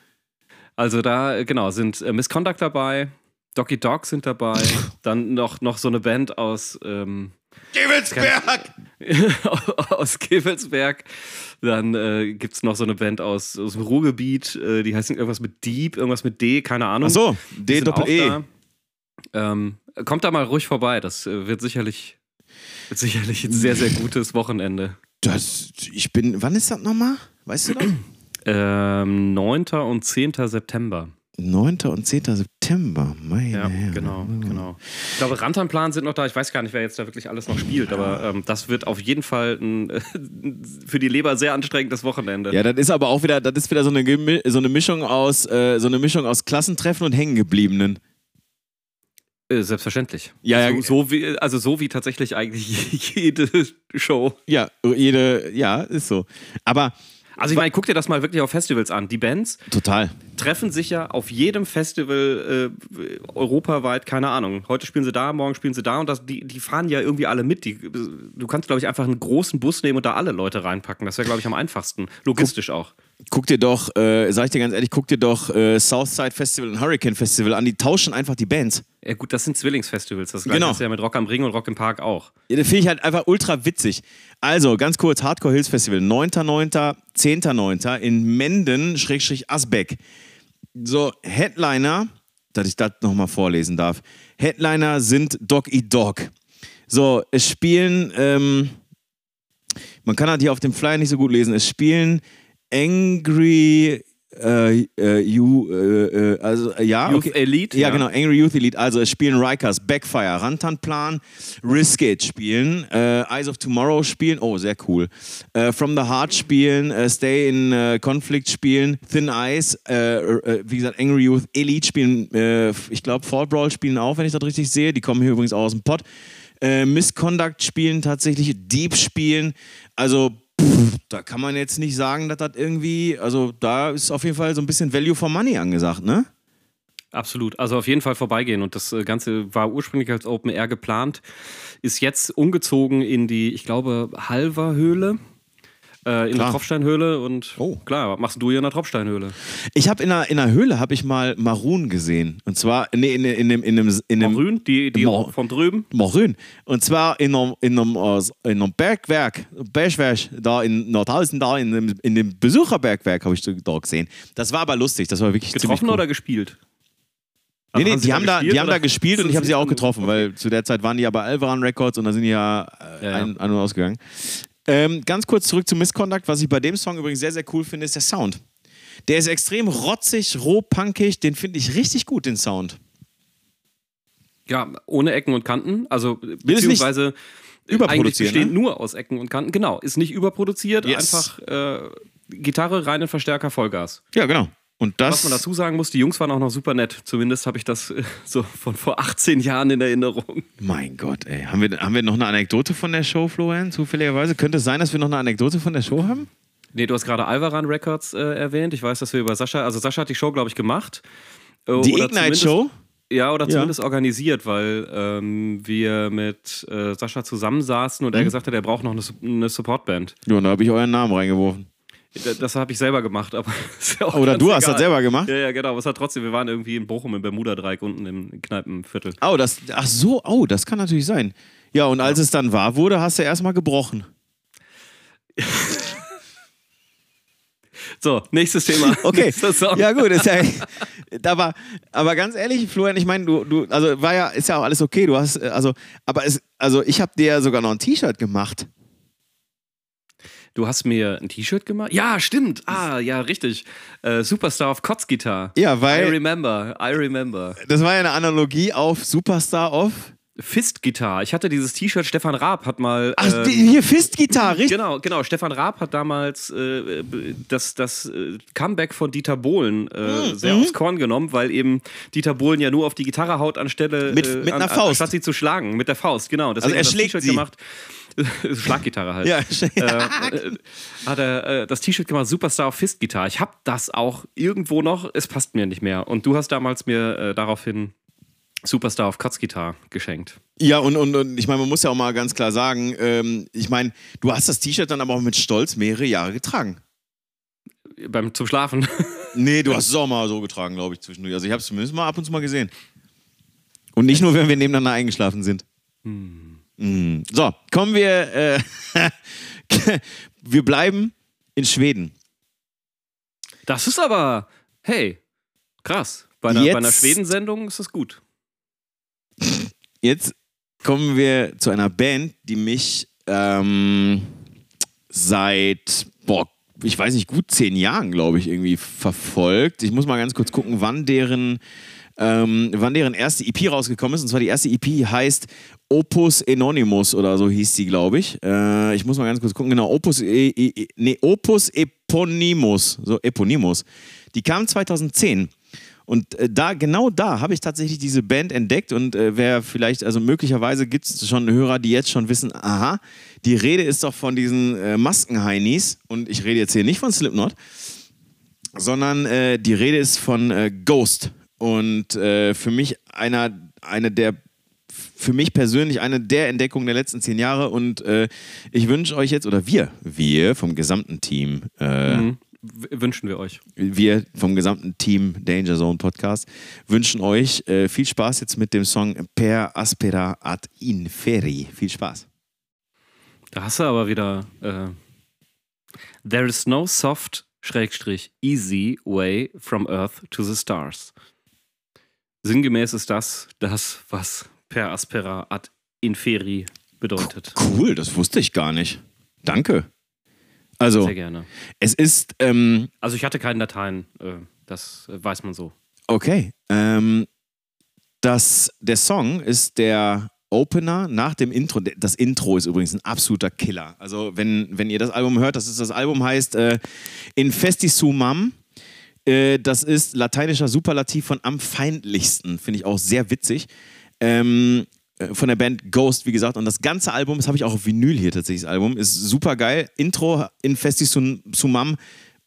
Also da, äh, genau, sind äh, Misconduct dabei, Doggy Dog sind dabei, [LAUGHS] dann noch, noch so eine Band aus, ähm, Gewelsberg! [LAUGHS] aus Kevelsberg. Dann äh, gibt es noch so eine Band aus, aus dem Ruhrgebiet, äh, die heißt irgendwas mit Deep, irgendwas mit D, keine Ahnung. Ach so, Die D sind auch Doppel E. da. Ähm, kommt da mal ruhig vorbei, das äh, wird sicherlich, wird sicherlich ein sehr, sehr gutes Wochenende. Das, ich bin, wann ist das nochmal? Weißt du das? Ähm, 9. und 10. September. 9. und 10. September. Meine Ja, Herren. genau, genau. Ich glaube, Rantanplan sind noch da. Ich weiß gar nicht, wer jetzt da wirklich alles noch spielt, aber ähm, das wird auf jeden Fall ein [LAUGHS] für die Leber sehr anstrengendes Wochenende. Ja, das ist aber auch wieder, das ist wieder so eine, so eine Mischung aus, äh, so eine Mischung aus Klassentreffen und Hängengebliebenen. Äh, selbstverständlich. Ja, ja. So, so wie, also so wie tatsächlich eigentlich [LAUGHS] jede Show. Ja, jede, ja, ist so. Aber Also ich meine, guck dir das mal wirklich auf Festivals an. Die Bands total. treffen sich ja auf jedem Festival äh, europaweit, keine Ahnung. Heute spielen sie da, morgen spielen sie da und das, die, die fahren ja irgendwie alle mit. Die, du kannst, glaube ich, einfach einen großen Bus nehmen und da alle Leute reinpacken. Das wäre, glaube ich, am einfachsten. Logistisch auch. Guck dir doch, äh, sag ich dir ganz ehrlich, guck dir doch äh, Southside Festival und Hurricane Festival an. Die tauschen einfach die Bands. Ja gut, das sind Zwillingsfestivals. Das gleiche Genau. ist ja mit Rock am Ring und Rock im Park auch. Ja, das finde ich halt einfach ultra witzig. Also, ganz kurz, Hardcore Hills Festival, 9.9., 10.9. in Menden, Schrägstrich Asbeck. So, Headliner, dass ich das nochmal vorlesen darf. Headliner sind Dog Eat Dog. So, es spielen, ähm, man kann das hier auf dem Flyer nicht so gut lesen, es spielen Angry äh, äh, You, äh, äh, also äh, ja, Youth okay. Elite, Ja, ja. genau, Angry Youth Elite. Also es spielen Rikers, Backfire, Rantanplan, Risk It spielen, äh, Eyes of Tomorrow spielen, oh, sehr cool. Äh, From the Heart spielen, äh, Stay in äh, Conflict spielen, Thin Ice, äh, äh, wie gesagt, Angry Youth Elite spielen, äh, ich glaube, Fall Brawl spielen auch, wenn ich das richtig sehe. Die kommen hier übrigens auch aus dem Pott. Äh, Misconduct spielen tatsächlich, Deep spielen. Also, da kann man jetzt nicht sagen, dass das irgendwie, also da ist auf jeden Fall so ein bisschen Value for Money angesagt, ne? Absolut. Also auf jeden Fall vorbeigehen. Und das äh, Ganze war ursprünglich als Open Air geplant, ist jetzt umgezogen in die, ich glaube, Halver Höhle. Äh, in Klar. der Tropfsteinhöhle und Oh. klar, was machst du hier in der Tropfsteinhöhle? Ich habe in einer, in einer Höhle habe ich mal Maroon gesehen. Und zwar nee, in, in, in, in, einem, in einem Grün, die, die Mo- von drüben. Maroon. Und zwar in einem, in einem, äh, in einem Bergwerk, Bergwerk, da in Nordhausen, da in dem, in dem Besucherbergwerk habe ich da gesehen. Das war aber lustig, das war wirklich Getroffen cool. oder gespielt? Nee, Also nee, sie die haben, da, die haben da gespielt und ich habe sie auch Okay. getroffen, weil zu der Zeit waren die ja bei Alvaran Records und da sind die ja, äh, Ja, ja. Ein, ein und ausgegangen. Ähm, ganz kurz zurück zu Misconduct. Was ich bei dem Song übrigens sehr, sehr cool finde, ist der Sound. Der ist extrem rotzig, roh, punkig. Den finde ich richtig gut, den Sound. Ja, ohne Ecken und Kanten. Also beziehungsweise eigentlich besteht ne? nur aus Ecken und Kanten. Genau, ist nicht überproduziert, Yes. einfach äh, Gitarre, reinen Verstärker, Vollgas. Ja, genau. Und das. Was man dazu sagen muss, die Jungs waren auch noch super nett. Zumindest habe ich das äh, so von vor 18 Jahren in Erinnerung. Mein Gott, ey. Haben wir, haben wir noch eine Anekdote von der Show, Florian? Zufälligerweise? Könnte es sein, dass wir noch eine Anekdote von der Show haben? Nee, du hast gerade Alvaran Records äh, erwähnt. Ich weiß, dass wir über Sascha, also Sascha hat die Show, glaube ich, gemacht. Äh, Die Ignite Show? Ja, oder Ja. zumindest organisiert, weil ähm, wir mit äh, Sascha zusammensaßen und er Mhm. gesagt hat, er braucht noch eine, eine Supportband. Ja, und da habe ich euren Namen reingeworfen. Da- Das habe ich selber gemacht, aber [LAUGHS] ist ja auch Oder du hast egal. das selber gemacht? Ja, ja, genau. Aber es hat trotzdem, wir waren irgendwie in Bochum im Bermuda-Dreieck unten im Kneipenviertel. Oh, das. Ach so, oh, das kann natürlich sein. Ja, und als es dann wahr wurde, hast du erstmal gebrochen. [LAUGHS] So, nächstes Thema. [LAUGHS] Okay. Nächster Song. Ja, gut, ist ja. Da war, aber ganz ehrlich, Florian, ich meine, du, du, also war ja, ist ja auch alles okay. Du hast, äh, also, aber es, also ich habe dir sogar noch ein T-Shirt gemacht. Du hast mir ein T-Shirt gemacht? Ja, stimmt. Ah, ja, richtig. Äh, Superstar of Kotzgitarre. Ja, I weil remember, I remember. das war ja eine Analogie auf Superstar of. Fist-Gitarre. Ich hatte dieses T-Shirt, Stefan Raab hat mal. Ach, ähm, hier Fist-Gitarre, richtig? Genau, genau. Stefan Raab hat damals äh, das, das äh, Comeback von Dieter Bohlen äh, Mhm, sehr aufs Korn genommen, weil eben Dieter Bohlen ja nur auf die Gitarre haut, anstelle Mit- äh, mit einer an- Faust. anstatt sie zu schlagen. Mit der Faust, genau. Deswegen er hat das schlägt T-Shirt gemacht. [LAUGHS] Schlaggitarre halt. [LAUGHS] Ja, äh, äh, hat er äh, das T-Shirt gemacht, Superstar of Fist Gitarre. Ich habe das auch irgendwo noch, es passt mir nicht mehr. Und du hast damals mir äh, daraufhin Superstar of Kotzgitarre geschenkt. Ja, und, und, und ich meine, man muss ja auch mal ganz klar sagen, ähm, ich meine, du hast das T-Shirt dann aber auch mit Stolz mehrere Jahre getragen. Beim, zum Schlafen. [LAUGHS] Nee, du hast es auch mal so getragen, glaube ich, zwischendurch. Also ich habe es zumindest mal ab und zu mal gesehen. Und nicht nur, wenn wir nebeneinander eingeschlafen sind. Mm. So, kommen wir. Äh, [LAUGHS] wir bleiben in Schweden. Das ist aber, hey, krass. Bei einer, einer Schweden-Sendung ist das gut. [LAUGHS] Jetzt kommen wir zu einer Band, die mich ähm, seit, boah, ich weiß nicht, gut zehn Jahren, glaube ich, irgendwie verfolgt. Ich muss mal ganz kurz gucken, wann deren, ähm, wann deren erste EP rausgekommen ist. Und zwar die erste EP heißt Opus Anonymous oder so hieß sie, glaube ich. Äh, ich muss mal ganz kurz gucken. Genau, Opus, e, e, nee, Opus Eponymus. So, Eponymus. Die kam 2010. Und äh, da, genau da habe ich tatsächlich diese Band entdeckt und äh, wer vielleicht, also möglicherweise gibt es schon Hörer, die jetzt schon wissen, aha, die Rede ist doch von diesen äh, Maskenheinis und ich rede jetzt hier nicht von Slipknot, sondern äh, die Rede ist von äh, Ghost und äh, für mich einer, eine der für mich persönlich eine der Entdeckungen der letzten zehn Jahre und äh, ich wünsche euch jetzt, oder wir, wir vom gesamten Team, äh, Mhm. Wünschen wir euch. wir vom gesamten Team Danger Zone Podcast wünschen euch äh, viel Spaß jetzt mit dem Song Per Aspera ad Inferi. Viel Spaß. Da hast du aber wieder. Äh, There is no soft, Schrägstrich, easy way from Earth to the stars. Sinngemäß ist das das, was per aspera ad inferi bedeutet. Cool, das wusste ich gar nicht. Danke. Also, Sehr gerne. es ist, ähm, Also ich hatte keinen Dateien, äh, das weiß man so. okay, ähm, das, der Song ist der Opener nach dem Intro. Das Intro ist übrigens ein absoluter Killer. Also, wenn, wenn ihr das Album hört, das ist das Album heißt äh, Infestisumam. Äh, das ist lateinischer Superlativ von am feindlichsten. Finde ich auch sehr witzig. Ähm, äh, von der Band Ghost, wie gesagt. Und das ganze Album, das habe ich auch auf Vinyl hier tatsächlich, das Album, ist super geil. Intro Infestisumam,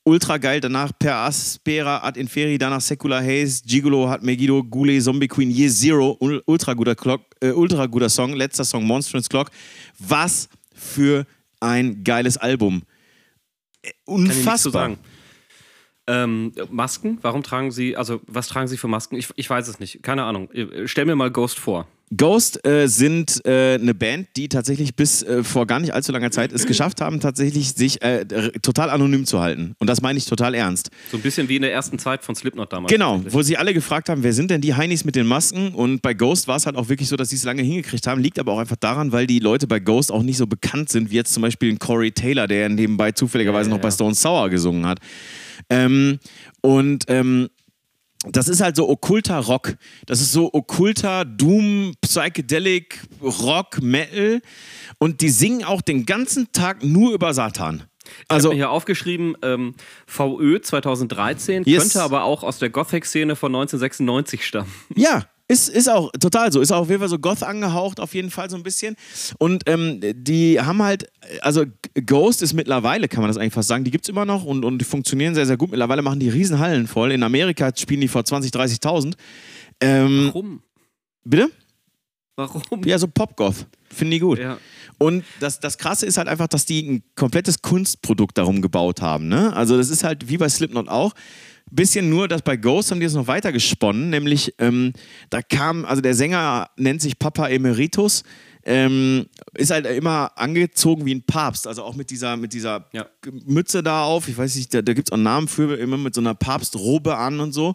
ultra geil. Danach Per Aspera ad Inferi, danach Secular Haze, Gigolo hat Megiddo, Gule, Zombie Queen, Year Zero, ul- ultra guter, Clock, äh, ultra guter Song. Letzter Song, Monstrous Clock. Was für ein geiles Album. Äh, Kann ich Unfassbar. sagen. Ähm, Masken, warum tragen Sie, also was tragen Sie für Masken? Ich, ich weiß es nicht, keine Ahnung. Äh, Stell mir mal Ghost vor. Ghost äh, sind äh, eine Band, die tatsächlich bis äh, vor gar nicht allzu langer Zeit es geschafft haben, tatsächlich sich äh, total anonym zu halten. Und das meine ich total ernst. So ein bisschen wie in der ersten Zeit von Slipknot damals. Genau, wo sie alle gefragt haben, wer sind denn die Heinis mit den Masken? Und bei Ghost war es halt auch wirklich so, dass sie es lange hingekriegt haben. Liegt aber auch einfach daran, weil die Leute bei Ghost auch nicht so bekannt sind, wie jetzt zum Beispiel ein Corey Taylor, der nebenbei zufälligerweise Ja, noch bei ja. Stone Sour gesungen hat. Ähm, und ähm, das ist halt so okkulter Rock. Das ist so okkulter Doom, Psychedelic, Rock, Metal. Und die singen auch den ganzen Tag nur über Satan. Also, Also, ich habe mir hier aufgeschrieben, ähm, VÖ 2013, Yes. könnte aber auch aus der Gothic-Szene von 1996 stammen. Ja, ist, ist auch total so. Ist auch auf jeden Fall so Goth angehaucht, auf jeden Fall so ein bisschen. Und ähm, die haben halt, also Ghost ist mittlerweile, kann man das eigentlich fast sagen, die gibt es immer noch und, und die funktionieren sehr, sehr gut. Mittlerweile machen die Riesenhallen voll. In Amerika spielen die vor 20.000, 30.000. Ähm, Warum? bitte? Warum? Ja, so Pop-Goth. Finden die gut. Ja. Und das, das Krasse ist halt einfach, dass die ein komplettes Kunstprodukt darum gebaut haben. Ne? Also das ist halt wie bei Slipknot auch. Bisschen nur, dass bei Ghost haben die es noch weiter gesponnen, nämlich ähm, da kam, also der Sänger nennt sich Papa Emeritus, ähm, ist halt immer angezogen wie ein Papst, also auch mit dieser, mit dieser Ja. Mütze da auf, ich weiß nicht, da, da gibt es auch Namen für, immer mit so einer Papstrobe an und so.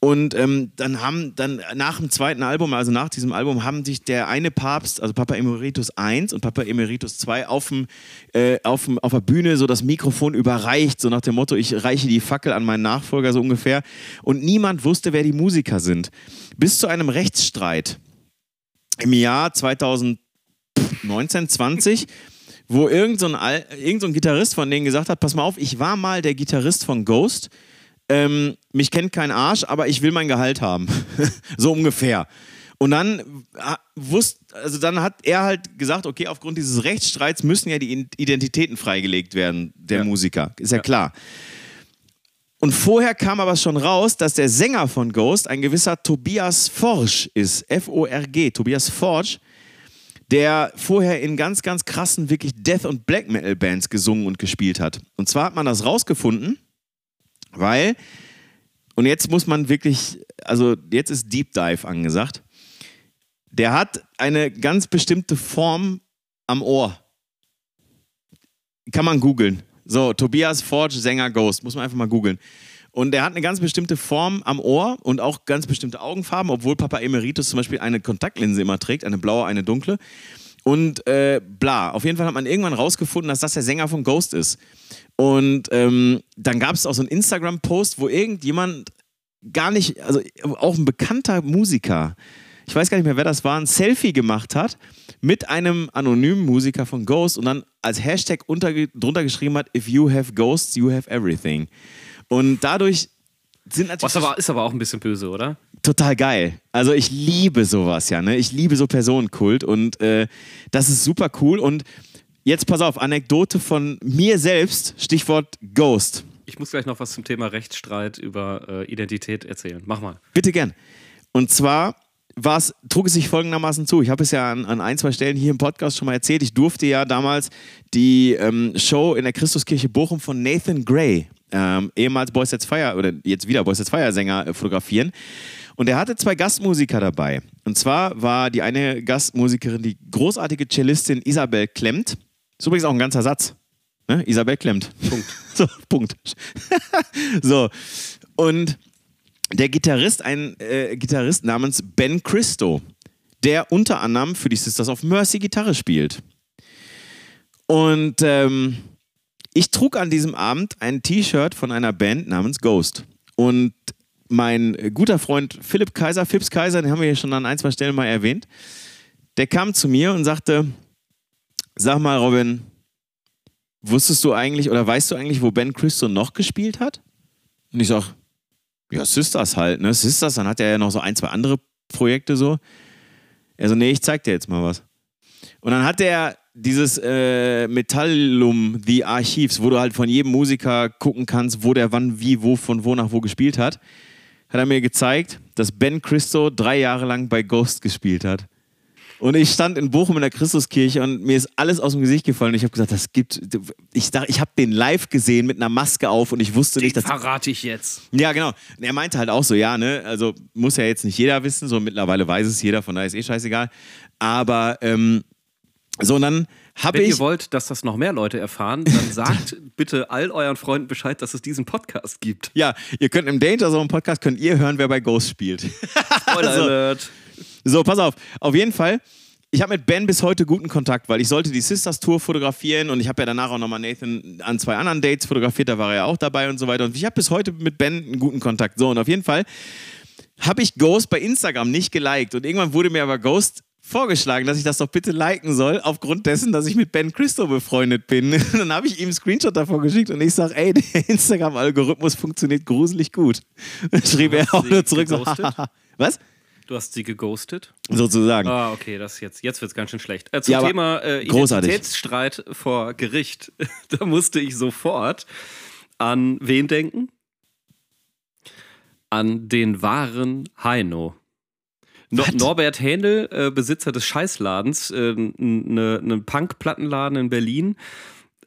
Und ähm, dann haben, dann nach dem zweiten Album, also nach diesem Album, haben sich der eine Papst, also Papa Emeritus I und Papa Emeritus II auf, dem, äh, auf, dem, auf der Bühne so das Mikrofon überreicht, so nach dem Motto, ich reiche die Fackel an meinen Nachfolger so ungefähr. Und niemand wusste, wer die Musiker sind. Bis zu einem Rechtsstreit im Jahr 2019, 20, wo irgendein so ein irgend so ein Gitarrist von denen gesagt hat, pass mal auf, ich war mal der Gitarrist von Ghost, ähm, mich kennt kein Arsch, aber ich will mein Gehalt haben. [LAUGHS] so ungefähr. Und dann äh, wusst, also dann hat er halt gesagt, okay, aufgrund dieses Rechtsstreits müssen ja die Identitäten freigelegt werden der Ja. Musiker. Ist ja, Ja. klar. Und vorher kam aber schon raus, dass der Sänger von Ghost ein gewisser Tobias Forge ist. F-O-R-G. Tobias Forge, der vorher in ganz, ganz krassen, wirklich Death- und Black Metal-Bands gesungen und gespielt hat. Und zwar hat man das rausgefunden, weil, und jetzt muss man wirklich, also jetzt ist Deep Dive angesagt, der hat eine ganz bestimmte Form am Ohr. Kann man googeln. So, Tobias Forge, Sänger Ghost, muss man einfach mal googeln. Und er hat eine ganz bestimmte Form am Ohr und auch ganz bestimmte Augenfarben, obwohl Papa Emeritus zum Beispiel eine Kontaktlinse immer trägt, eine blaue, eine dunkle. Und äh, bla, auf jeden Fall hat man irgendwann rausgefunden, dass das der Sänger von Ghost ist. Und ähm, dann gab es auch so einen Instagram-Post, wo irgendjemand gar nicht, also auch ein bekannter Musiker, ich weiß gar nicht mehr, wer das war, ein Selfie gemacht hat mit einem anonymen Musiker von Ghost und dann als Hashtag unter, drunter geschrieben hat, if you have ghosts, you have everything. Und dadurch sind natürlich Was aber, ist aber auch ein bisschen böse, oder? total geil. Also ich liebe sowas ja, ne? Ich liebe so Personenkult und äh, das ist super cool. Und jetzt pass auf, Anekdote von mir selbst, Stichwort Ghost. Ich muss gleich noch was zum Thema Rechtsstreit über äh, Identität erzählen. Mach mal. Bitte gern. Und zwar war es, trug es sich folgendermaßen zu. Ich habe es ja an, an ein, zwei Stellen hier im Podcast schon mal erzählt. Ich durfte ja damals die ähm, Show in der Christuskirche Bochum von Nathan Gray, ähm, ehemals Boys Sets Fire oder jetzt wieder Boys Sets Fire Sänger, äh, fotografieren. Und er hatte zwei Gastmusiker dabei. Und zwar war die eine Gastmusikerin die großartige Cellistin Isabel Klemmt. Ist übrigens auch ein ganzer Satz. Ne? Isabel Klemmt. Punkt. [LAUGHS] So, Punkt. [LAUGHS] so. Und der Gitarrist, ein äh, Gitarrist namens Ben Christo, der unter anderem für die Sisters of Mercy Gitarre spielt. Und ähm, ich trug an diesem Abend ein T-Shirt von einer Band namens Ghost. Und mein guter Freund Philipp Kaiser, Phipps Kaiser, den haben wir hier schon an ein, zwei Stellen mal erwähnt, der kam zu mir und sagte, sag mal Robin, wusstest du eigentlich oder weißt du eigentlich, wo Ben Christo noch gespielt hat? Und ich sag, ja, Sisters halt, ne? Sisters, dann hat er ja noch so ein, zwei andere Projekte so. Er so, nee, ich zeig dir jetzt mal was. Und dann hat er dieses äh, Metallum, The Archives, wo du halt von jedem Musiker gucken kannst, wo der wann, wie, wo, von wo nach wo gespielt hat, hat er mir gezeigt, dass Ben Christo drei Jahre lang bei Ghost gespielt hat. Und ich stand in Bochum in der Christuskirche und mir ist alles aus dem Gesicht gefallen. Und ich habe gesagt, das gibt. Ich, dachte, ich habe den live gesehen mit einer Maske auf und ich wusste nicht, dass. verrate ich jetzt. Ja, genau. Und er meinte halt auch so, ja, ne, also muss ja jetzt nicht jeder wissen, so mittlerweile weiß es jeder, von daher ist eh scheißegal. Aber ähm, so, und dann habe Wenn ich. ihr wollt, dass das noch mehr Leute erfahren, dann [LAUGHS] sagt bitte all euren Freunden Bescheid, dass es diesen Podcast gibt. Ja, ihr könnt im Danger Zone Podcast könnt ihr hören, wer bei Ghost spielt. [LAUGHS] Spoiler Alert. So, pass auf. Auf jeden Fall, ich habe mit Ben bis heute guten Kontakt, weil ich sollte die Sisters Tour fotografieren und ich habe ja danach auch nochmal Nathan an zwei anderen Dates fotografiert, da war er ja auch dabei und so weiter. Und ich habe bis heute mit Ben einen guten Kontakt. So, und auf jeden Fall habe ich Ghost bei Instagram nicht geliked. Und irgendwann wurde mir aber Ghost vorgeschlagen, dass ich das doch bitte liken soll, aufgrund dessen, dass ich mit Ben Christo befreundet bin. [LAUGHS] Dann habe ich ihm einen Screenshot davon geschickt und ich sage, ey, der Instagram-Algorithmus funktioniert gruselig gut. [LAUGHS] Dann schrieb er auch nur zurück, so, was? Du hast sie geghostet. Sozusagen. Ah, okay, das jetzt, jetzt wird es ganz schön schlecht. Äh, zum Ja, Thema äh, großartig. Identitätsstreit vor Gericht, [LAUGHS] da musste ich sofort an wen denken? An den wahren Heino. No? Norbert Händel, äh, Besitzer des Scheißladens, äh, einen ne Punk-Plattenladen in Berlin,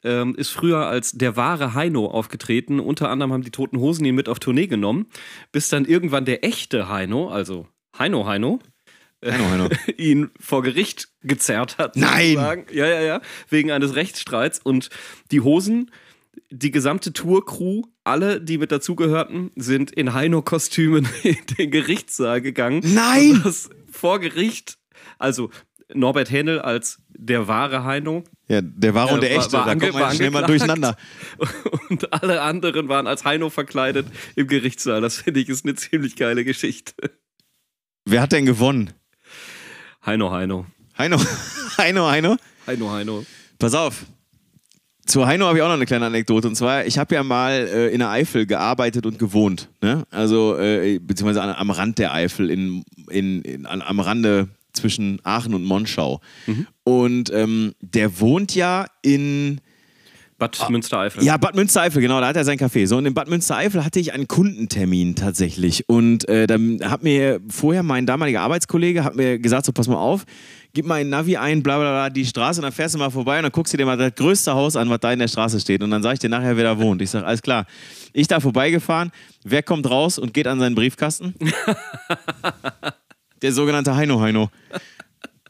ähm, ist früher als der wahre Heino aufgetreten. Unter anderem haben die Toten Hosen ihn mit auf Tournee genommen, bis dann irgendwann der echte Heino, also Heino Heino, Heino, Heino. [LAUGHS] ihn vor Gericht gezerrt hat. Nein! sozusagen. Ja, ja, ja. Wegen eines Rechtsstreits. Und die Hosen, die gesamte Tour-Crew, alle, die mit dazugehörten, sind in Heino-Kostümen [LAUGHS] in den Gerichtssaal gegangen. Nein! Das vor Gericht, also Norbert Händel als der wahre Heino Ja, der war und Äh, der war- echte, war da ange- kommt man war ja schnell mal durcheinander. [LAUGHS] und alle anderen waren als Heino verkleidet im Gerichtssaal. Das finde ich ist eine ziemlich geile Geschichte. Wer hat denn gewonnen? Heino, Heino. Heino, [LAUGHS] Heino, Heino. Heino, Heino. Pass auf. Zu Heino habe ich auch noch eine kleine Anekdote. Und zwar, ich habe ja mal äh, in der Eifel gearbeitet und gewohnt. Ne? Also, äh, beziehungsweise an, am Rand der Eifel, in, in, in, an, am Rande zwischen Aachen und Monschau. Und ähm, der wohnt ja in. Bad Münstereifel. Ja, Bad Münstereifel, genau, da hat er sein Café. So, und in Bad Münstereifel hatte ich einen Kundentermin tatsächlich. Und äh, dann hat mir vorher mein damaliger Arbeitskollege hat mir gesagt: So, pass mal auf, gib mal ein Navi ein, bla bla bla, die Straße, und dann fährst du mal vorbei und dann guckst du dir mal das größte Haus an, was da in der Straße steht. Und dann sag ich dir nachher, wer da wohnt. Ich sag, alles klar. Ich da vorbeigefahren, wer kommt raus und geht an seinen Briefkasten? [LAUGHS] der sogenannte Heino Heino.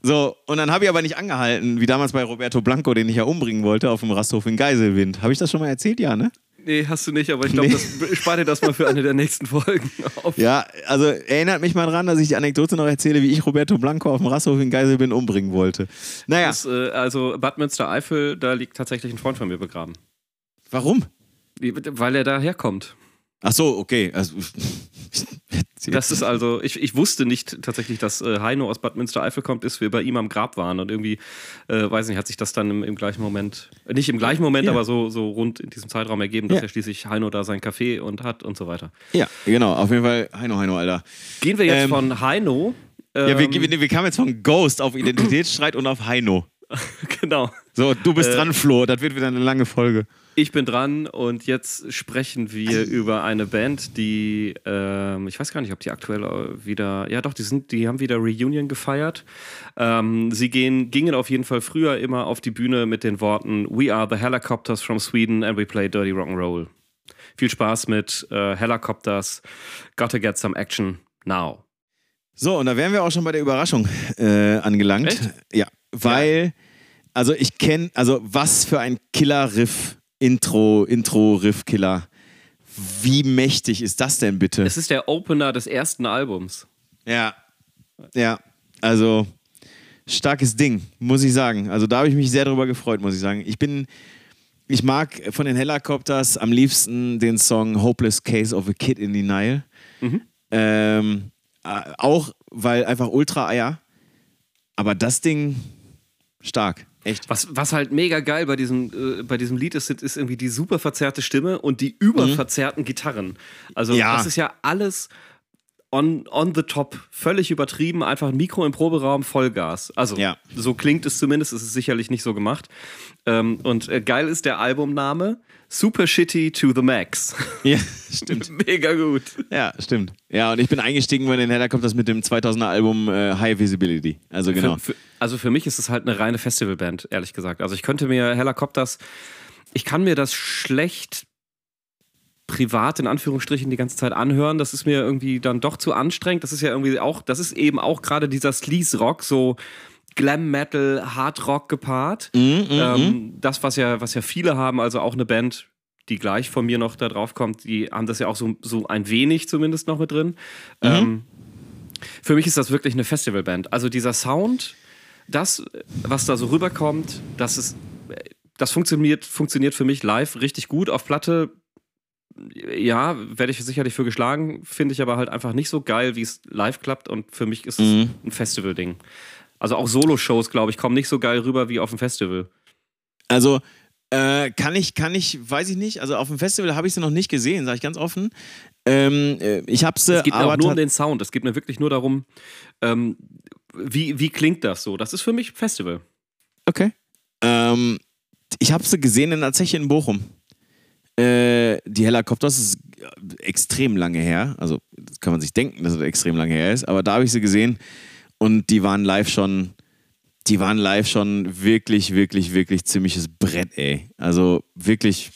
So, und dann habe ich aber nicht angehalten, wie damals bei Roberto Blanco, den ich ja umbringen wollte, auf dem Rasthof in Geiselwind. Habe ich das schon mal erzählt? Ja, ne? Nee, hast du nicht, aber ich glaube, Nee. das spar dir das mal für eine der nächsten Folgen [LAUGHS] auf. Ja, also erinnert mich mal dran, dass ich die Anekdote noch erzähle, wie ich Roberto Blanco auf dem Rasthof in Geiselwind umbringen wollte. Naja, Das, äh, also Bad Münstereifel, da liegt tatsächlich ein Freund von mir begraben. warum? Weil er da herkommt. Ach so, okay. Also, [LAUGHS] Das ist also, ich, ich wusste nicht tatsächlich, dass äh, Heino aus Bad Münstereifel kommt, bis wir bei ihm am Grab waren. Und irgendwie, äh, weiß nicht, hat sich das dann im, im gleichen Moment, äh, nicht im gleichen Moment, Ja. aber so, so rund in diesem Zeitraum ergeben, dass Ja. ja schließlich Heino da sein Café und hat und so weiter. ja, genau. Auf jeden Fall Heino Heino, Alter. Gehen wir jetzt Ähm, von Heino. Ja, Ähm, wir, wir, wir kamen jetzt von Ghost auf Identitätsstreit und auf Heino. [LAUGHS] genau. So, du bist Äh, dran, Flo. Das wird wieder eine lange Folge. Ich bin dran und jetzt sprechen wir über eine Band, die, ähm, ich weiß gar nicht, ob die aktuell wieder, ja doch, die, sind, die haben wieder Reunion gefeiert. Ähm, sie gehen, gingen auf jeden Fall früher immer auf die Bühne mit den Worten We are the Helicopters from Sweden and we play dirty rock'n'roll. Viel Spaß mit äh, Helicopters, gotta get some action now. So, und da wären wir auch schon bei der Überraschung äh, angelangt. Echt? Ja, weil, also ich kenne, also was für ein Killer-Riff, Intro, Intro-Riff-Killer. Wie mächtig ist das denn bitte? Es ist der Opener des ersten Albums. Ja, ja, also starkes Ding, muss ich sagen. Also da habe ich mich sehr drüber gefreut, muss ich sagen. Ich bin, ich mag von den Helicopters am liebsten den Song Hopeless Case of a Kid in the Nile. Ähm, äh, auch, weil einfach Ultra-Eier. Aber das Ding, stark. Echt. Was, was halt mega geil bei diesem, äh, bei diesem Lied ist, ist irgendwie die super verzerrte Stimme und die überverzerrten Gitarren. Also Ja. das ist ja alles on, on the top, völlig übertrieben, einfach ein Mikro im Proberaum, Vollgas. Also Ja. so klingt es zumindest, es ist sicherlich nicht so gemacht. Ähm, und äh, geil ist der Albumname, Super Shitty to the Max. Ja, [LAUGHS] stimmt. mega gut. Ja, stimmt. Ja, und ich bin eingestiegen bei den Helicopters mit dem 2000er Album äh, High Visibility. Also genau. Für, für, also für mich ist es halt eine reine Festivalband, ehrlich gesagt. Also ich könnte mir Helicopters, ich kann mir das schlecht privat in Anführungsstrichen die ganze Zeit anhören. Das ist mir irgendwie dann doch zu anstrengend. Das ist ja irgendwie auch, das ist eben auch gerade dieser Sleaze Rock, so Glam Metal, Hard Rock gepaart. Mhm, ähm, das, was ja, was ja viele haben, also auch eine Band, die gleich von mir noch da drauf kommt, die haben das ja auch so, so ein wenig zumindest noch mit drin. Ähm, für mich ist das wirklich eine Festivalband. Also dieser Sound, das, was da so rüberkommt, das ist, das funktioniert, funktioniert für mich live richtig gut. Auf Platte, ja, werde ich sicherlich für geschlagen, finde ich aber halt einfach nicht so geil, wie es live klappt. Und für mich ist es Mhm. ein Festival-Ding. Also auch Solo-Shows, glaube ich, kommen nicht so geil rüber wie auf dem Festival. Also äh, kann ich, kann ich, weiß ich nicht. Also auf dem Festival habe ich sie noch nicht gesehen, sage ich ganz offen. Ähm, äh, ich habe sie, Es geht mir aber auch nur um den Sound. Es geht mir wirklich nur darum, ähm, wie, wie klingt das so? Das ist für mich Festival. Okay. Ähm, ich habe sie gesehen in der Zeche in Bochum. Äh, die Helicopters ist extrem lange her. Also das kann man sich denken, dass es extrem lange her ist. Aber da habe ich sie gesehen und die waren live schon, die waren live schon wirklich, wirklich, wirklich ziemliches Brett. Ey. Also wirklich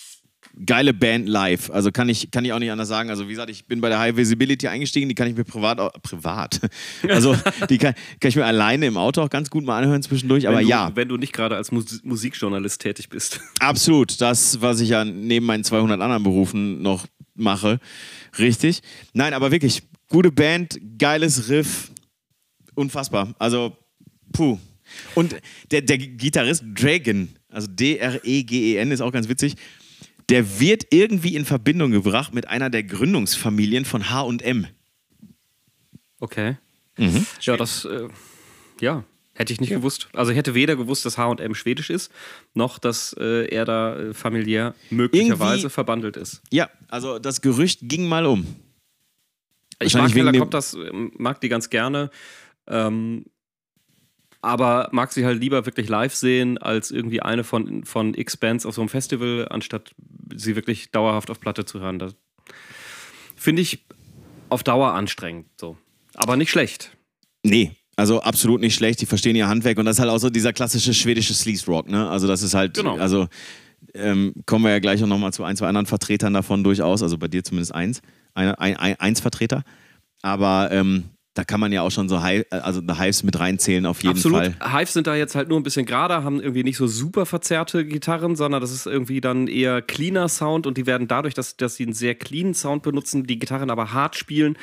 geile Band live. Also kann ich, kann ich auch nicht anders sagen. Also wie gesagt, ich bin bei der High Visibility eingestiegen, die kann ich mir privat, auch, privat. [LAUGHS] Also die kann, kann ich mir alleine im Auto auch ganz gut mal anhören zwischendurch. Aber wenn du, ja, Wenn du nicht gerade als Mus Musikjournalist tätig bist. [LAUGHS] absolut. Das, was ich ja neben meinen 200 anderen Berufen noch mache. Richtig. Nein, aber wirklich, gute Band, geiles Riff. Unfassbar. Also, puh. Und der, der Gitarrist Dragon, also D-R-E-G-E-N, ist auch ganz witzig. Der wird irgendwie in Verbindung gebracht mit einer der Gründungsfamilien von H&M. Okay. Ja, das, äh, ja, hätte ich nicht gewusst. Also ich hätte weder gewusst, dass H&M schwedisch ist, noch, dass äh, er da äh, familiär möglicherweise Irgendwie- verbandelt ist. Ja, also das Gerücht ging mal um. Ich mag dem- Kopp das, mag die ganz gerne. Ähm, aber mag sie halt lieber wirklich live sehen, als irgendwie eine von, von X-Bands auf so einem Festival, anstatt sie wirklich dauerhaft auf Platte zu hören. Das finde ich auf Dauer anstrengend. So. Aber nicht schlecht. Nee, also absolut nicht schlecht. Die verstehen ihr Handwerk und das ist halt auch so dieser klassische schwedische Sleaze Rock, ne? Also das ist halt, Genau. also ähm, kommen wir ja gleich auch nochmal zu ein, zwei anderen Vertretern davon durchaus, also bei dir zumindest eins, eine, ein, ein, eins Vertreter. Aber ähm, da kann man ja auch schon so Hi also Hives mit reinzählen auf jeden Absolut. Fall. Hives sind da jetzt halt nur ein bisschen gerader, haben irgendwie nicht so super verzerrte Gitarren, sondern das ist irgendwie dann eher cleaner Sound und die werden dadurch, dass, dass sie einen sehr cleanen Sound benutzen, die Gitarren aber hart spielen,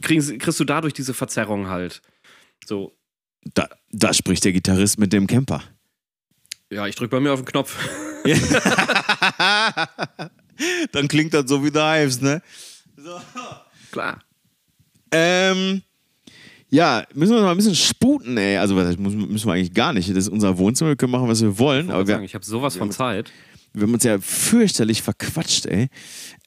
kriegen, sie- kriegst du dadurch diese Verzerrung halt. So, Da, da spricht der Gitarrist mit dem Camper. ja, ich drücke bei mir auf den Knopf. [LAUGHS] Dann klingt das so wie The Hives, ne? Klar. Ähm, ja, müssen wir mal ein bisschen sputen, ey. Also, was heißt, müssen wir eigentlich gar nicht. Das ist unser Wohnzimmer, wir können machen, was wir wollen. Aber Aber wir, ich habe sowas von Zeit. wir haben uns ja fürchterlich verquatscht, ey.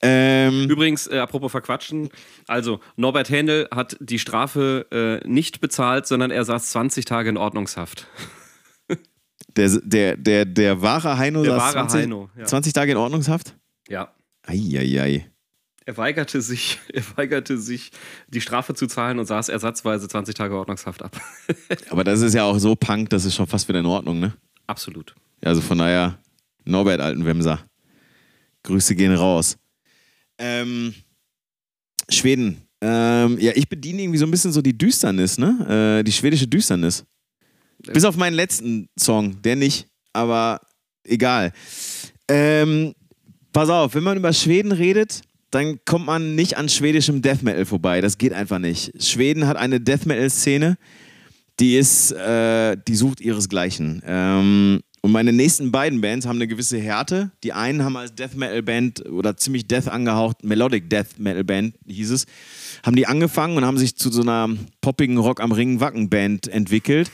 Ähm, Übrigens, äh, apropos verquatschen, also Norbert Händel hat die Strafe äh, nicht bezahlt, sondern er saß 20 Tage in Ordnungshaft. [LAUGHS] der, der, der, der wahre Heino Der saß wahre 20, Heino, ja. 20 Tage in Ordnungshaft? Ja. Eieiei. Er weigerte sich, [LAUGHS] er weigerte sich, die Strafe zu zahlen und saß ersatzweise 20 Tage Ordnungshaft ab. [LAUGHS] Aber das ist ja auch so punk, das ist schon fast wieder in Ordnung, ne? Absolut. Also von daher, Norbert Altenwemser. Grüße gehen raus. Ähm, Schweden. Ähm, ja, ich bediene irgendwie so ein bisschen so die Düsternis, ne? Äh, die schwedische Düsternis. Bis auf meinen letzten Song, der nicht, aber egal. Ähm, pass auf, wenn man über Schweden redet, dann kommt man nicht an schwedischem Death Metal vorbei. Das geht einfach nicht. Schweden hat eine Death Metal-Szene, die ist, äh, die sucht ihresgleichen. Ähm, und meine nächsten beiden Bands haben eine gewisse Härte. Die einen haben als Death Metal Band oder ziemlich Death angehaucht, Melodic Death Metal Band hieß es, haben die angefangen und haben sich zu so einer poppigen Rock am Ring Wacken Band entwickelt.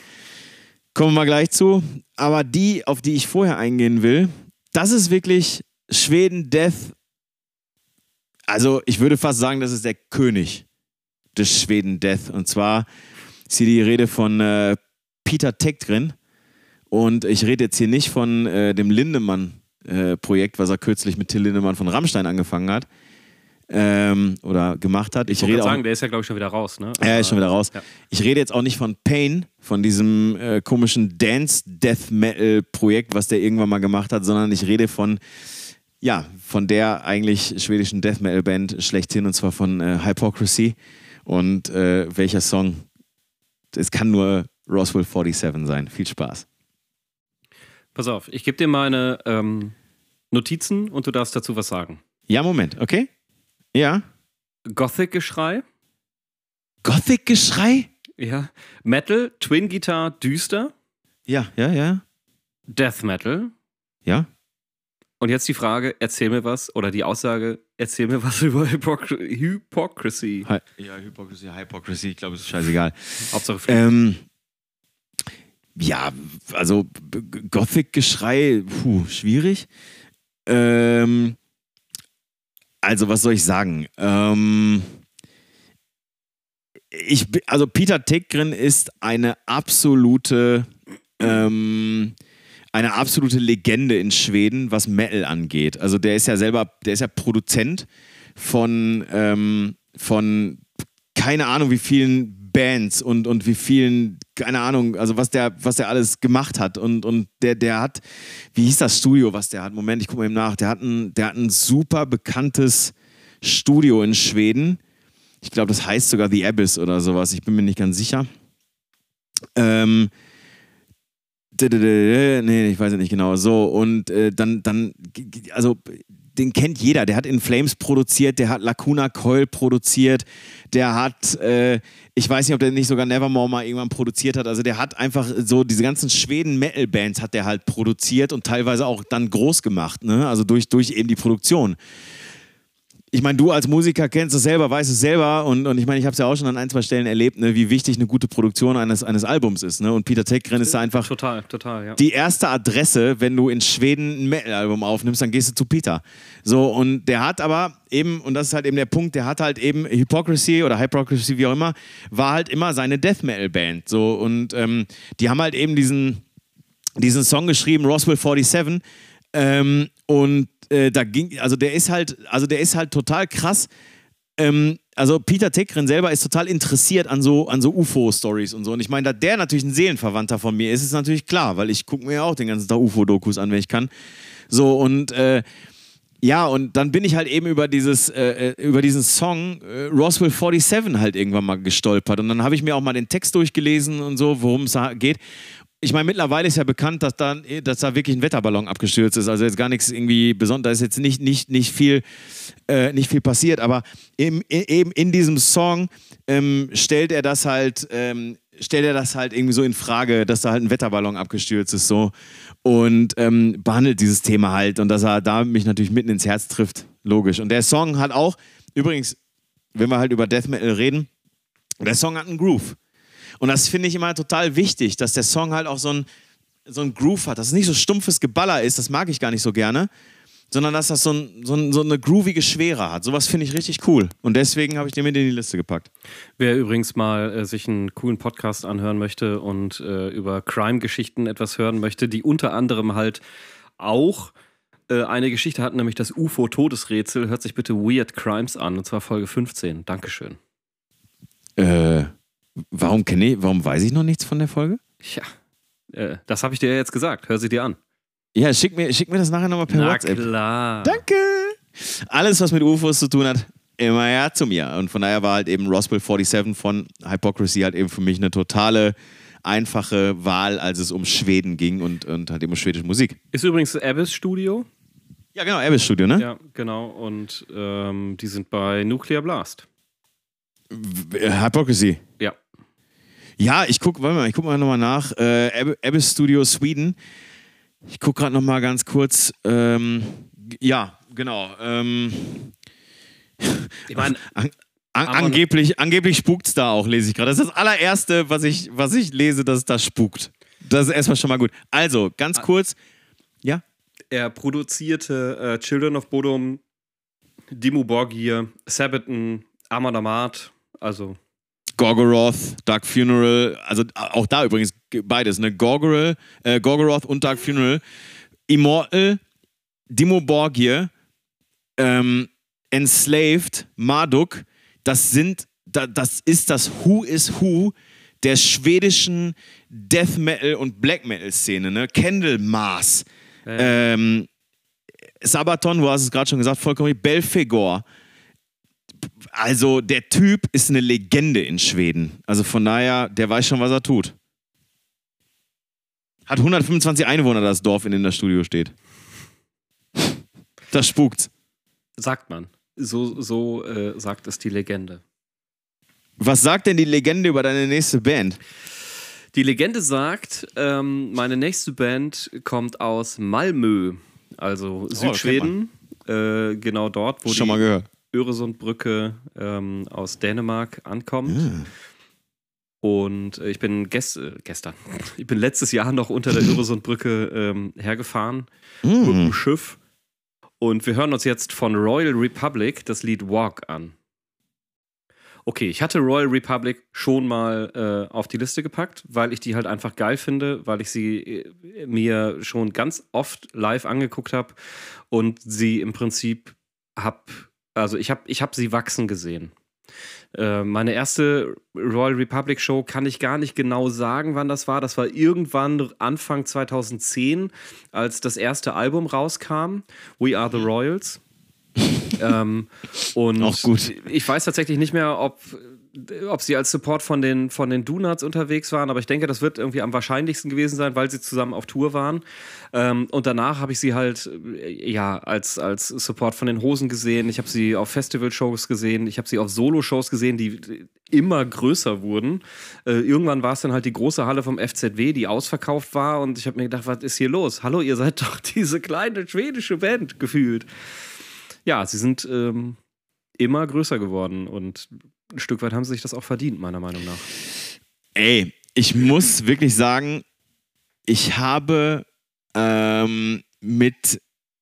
Kommen wir mal gleich zu. Aber die, auf die ich vorher eingehen will, das ist wirklich Schweden Death. Also ich würde fast sagen, das ist der König des Schweden Death. Und zwar ist hier die Rede von äh, Peter Tektgren. Und ich rede jetzt hier nicht von äh, dem Lindemann-Projekt, was er kürzlich mit Till Lindemann von Rammstein angefangen hat. Ähm, oder gemacht hat. Ich Ich rede auch sagen, der ist ja, glaube ich, schon wieder raus, ne? er ist schon wieder raus. Ja. Ich rede jetzt auch nicht von Pain, von diesem äh, komischen Dance-Death-Metal-Projekt, was der irgendwann mal gemacht hat, sondern ich rede von, ja, von der eigentlich schwedischen Death-Metal-Band schlechthin, und zwar von äh, Hypocrisy. Und äh, welcher Song? Es kann nur Roswell 47 sein. Viel Spaß. Pass auf, ich gebe dir meine ähm, Notizen und du darfst dazu was sagen. Ja, Moment, okay? Ja. Gothic-Geschrei, Gothic-Geschrei? ja. Metal, Twin Guitar, düster, Ja, ja, ja. Death Metal. Ja. Und jetzt die Frage, erzähl mir was, oder die Aussage, erzähl mir was [LAUGHS] über Hypocr Hypocrisy. Hy ja, Hypocrisy, Hypocrisy, ich glaube, es ist scheißegal. Hauptsache. Ähm, ja, also Gothic-Geschrei, puh, schwierig. Ähm, also, was soll ich sagen? Ähm, ich, also, Peter Tekgren ist eine absolute, ähm, eine absolute Legende in Schweden, was Metal angeht. Also, der ist ja selber, der ist ja Produzent von, ähm, von keine Ahnung, wie vielen Bands und, und wie vielen, keine Ahnung, also was der, was der alles gemacht hat. Und, und der, der hat, wie hieß das Studio, was der hat? Moment, ich gucke mal eben nach. Der hat ein, der hat ein super bekanntes Studio in Schweden. Ich glaube, das heißt sogar The Abyss oder sowas. Ich bin mir nicht ganz sicher. Ähm, nee, ich weiß es nicht genau. So, und äh, dann, dann, also den kennt jeder. Der hat In Flames produziert, der hat Lacuna Coil produziert, der hat, äh, ich weiß nicht, ob der nicht sogar Nevermore mal irgendwann produziert hat. Also der hat einfach so diese ganzen Schweden-Metal-Bands hat der halt produziert und teilweise auch dann groß gemacht, ne? Also durch, durch eben die Produktion ich meine, du als Musiker kennst es selber, weißt es selber und, und ich meine, ich habe es ja auch schon an ein, zwei Stellen erlebt, ne, wie wichtig eine gute Produktion eines, eines Albums ist. Ne? Und Peter Tekgren ist da einfach total, total, ja. die erste Adresse, wenn du in Schweden ein Metal-Album aufnimmst, dann gehst du zu Peter. So, und der hat aber eben, und das ist halt eben der Punkt, der hat halt eben Hypocrisy oder Hypocrisy, wie auch immer, war halt immer seine Death Metal-Band. So, und ähm, die haben halt eben diesen, diesen Song geschrieben, Roswell 47. Ähm, und äh, da ging, also der ist halt, also der ist halt total krass. Ähm, also Peter Tekren selber ist total interessiert an so, an so UFO-Stories und so. Und ich meine, da der natürlich ein Seelenverwandter von mir ist, ist natürlich klar, weil ich gucke mir ja auch den ganzen Tag UFO-Dokus an, wenn ich kann. So und äh, ja, und dann bin ich halt eben über dieses, äh, äh über diesen Song äh, Roswell 47 halt irgendwann mal gestolpert. Und dann habe ich mir auch mal den Text durchgelesen und so, worum es geht ich meine, mittlerweile ist ja bekannt, dass da, dass da wirklich ein Wetterballon abgestürzt ist. Also jetzt gar nichts irgendwie besonders, da ist jetzt nicht, nicht, nicht, viel, äh, nicht viel passiert, aber eben, eben in diesem Song ähm, stellt er das halt, ähm, stellt er das halt irgendwie so in Frage, dass da halt ein Wetterballon abgestürzt ist so und ähm, behandelt dieses Thema halt und dass er da mich natürlich mitten ins Herz trifft, logisch. Und der Song hat auch, übrigens, wenn wir halt über Death Metal reden, der Song hat einen Groove. Und das finde ich immer total wichtig, dass der Song halt auch so ein, so ein Groove hat, dass es nicht so stumpfes Geballer ist, das mag ich gar nicht so gerne, sondern dass das so, ein, so, ein, so eine groovige Schwere hat. Sowas finde ich richtig cool. Und deswegen habe ich den mit in die Liste gepackt. Wer übrigens mal äh, sich einen coolen Podcast anhören möchte und äh, über Crime-Geschichten etwas hören möchte, die unter anderem halt auch äh, eine Geschichte hatten, nämlich das UFO-Todesrätsel, hört sich bitte Weird Crimes an, und zwar Folge 15. Dankeschön. Äh. Warum kenne ich, warum weiß ich noch nichts von der Folge? Ja, äh, das habe ich dir ja jetzt gesagt. Hör sie dir an. Ja, schick mir, schick mir das nachher nochmal per Na WhatsApp. klar. Danke. Alles, was mit UFOs zu tun hat, immer ja zu mir. Und von daher war halt eben Roswell 47 von Hypocrisy halt eben für mich eine totale einfache Wahl, als es um Schweden ging und, und halt eben um schwedische Musik. Ist übrigens Abyss Studio. Ja, genau, Abyss Studio, ne? Ja, genau. Und ähm, die sind bei Nuclear Blast. Hypocrisy. Ja. Ich gucke, warte mal, ich gucke mal nochmal nach. Äh, Abyss Studio Sweden. Ich gucke gerade nochmal ganz kurz. Ähm, ja, genau. Ähm, ich meine, [LAUGHS] an, an, angeblich, angeblich spukt es da auch, lese ich gerade. Das ist das allererste, was ich, was ich lese, dass es da spukt. Das ist erstmal schon mal gut. Also, ganz kurz. Ja? Er produzierte äh, Children of Bodom, Dimmu Borgir, Sabaton, Amadamat, also Gorgoroth, Dark Funeral, also auch da übrigens beides, ne? Gorgoroth, äh, Gorgoroth und Dark Funeral, Immortal, Dimo Borgir, ähm, Enslaved, Marduk, das sind, das ist das Who is Who der schwedischen Death Metal und Black Metal Szene, ne? Candlemas, äh. ähm, Sabaton, du hast es gerade schon gesagt, vollkommen, Belfegor, also der Typ ist eine Legende in Schweden. Also von daher, der weiß schon, was er tut. Hat 125 Einwohner, das Dorf, in dem das Studio steht. Das spukt. Sagt man. So, so äh, sagt es die Legende. Was sagt denn die Legende über deine nächste Band? Die Legende sagt, ähm, meine nächste Band kommt aus Malmö, also Südschweden. Oh, äh, genau dort, wo Schon die, mal gehört Öresundbrücke ähm, aus Dänemark ankommt. Ja. Und äh, ich bin gest äh, gestern, [LAUGHS] ich bin letztes Jahr noch unter der Öresundbrücke ähm, hergefahren mm. mit dem Schiff. Und wir hören uns jetzt von Royal Republic das Lied Walk an. Okay, ich hatte Royal Republic schon mal äh, auf die Liste gepackt, weil ich die halt einfach geil finde, weil ich sie äh, mir schon ganz oft live angeguckt habe und sie im Prinzip habe also ich habe ich hab sie wachsen gesehen. Äh, meine erste Royal Republic Show kann ich gar nicht genau sagen, wann das war. Das war irgendwann Anfang 2010, als das erste Album rauskam, We Are the Royals. [LAUGHS] ähm, und Auch gut. ich weiß tatsächlich nicht mehr, ob ob sie als Support von den, von den Donuts unterwegs waren, aber ich denke, das wird irgendwie am wahrscheinlichsten gewesen sein, weil sie zusammen auf Tour waren. Ähm, und danach habe ich sie halt, äh, ja, als, als Support von den Hosen gesehen. Ich habe sie auf Festival-Shows gesehen. Ich habe sie auf Solo-Shows gesehen, die immer größer wurden. Äh, irgendwann war es dann halt die große Halle vom FZW, die ausverkauft war. Und ich habe mir gedacht, was ist hier los? Hallo, ihr seid [LAUGHS] doch diese kleine schwedische Band gefühlt. Ja, sie sind ähm, immer größer geworden und ein Stück weit haben sie sich das auch verdient, meiner Meinung nach. Ey, ich muss wirklich sagen, ich habe ähm, mit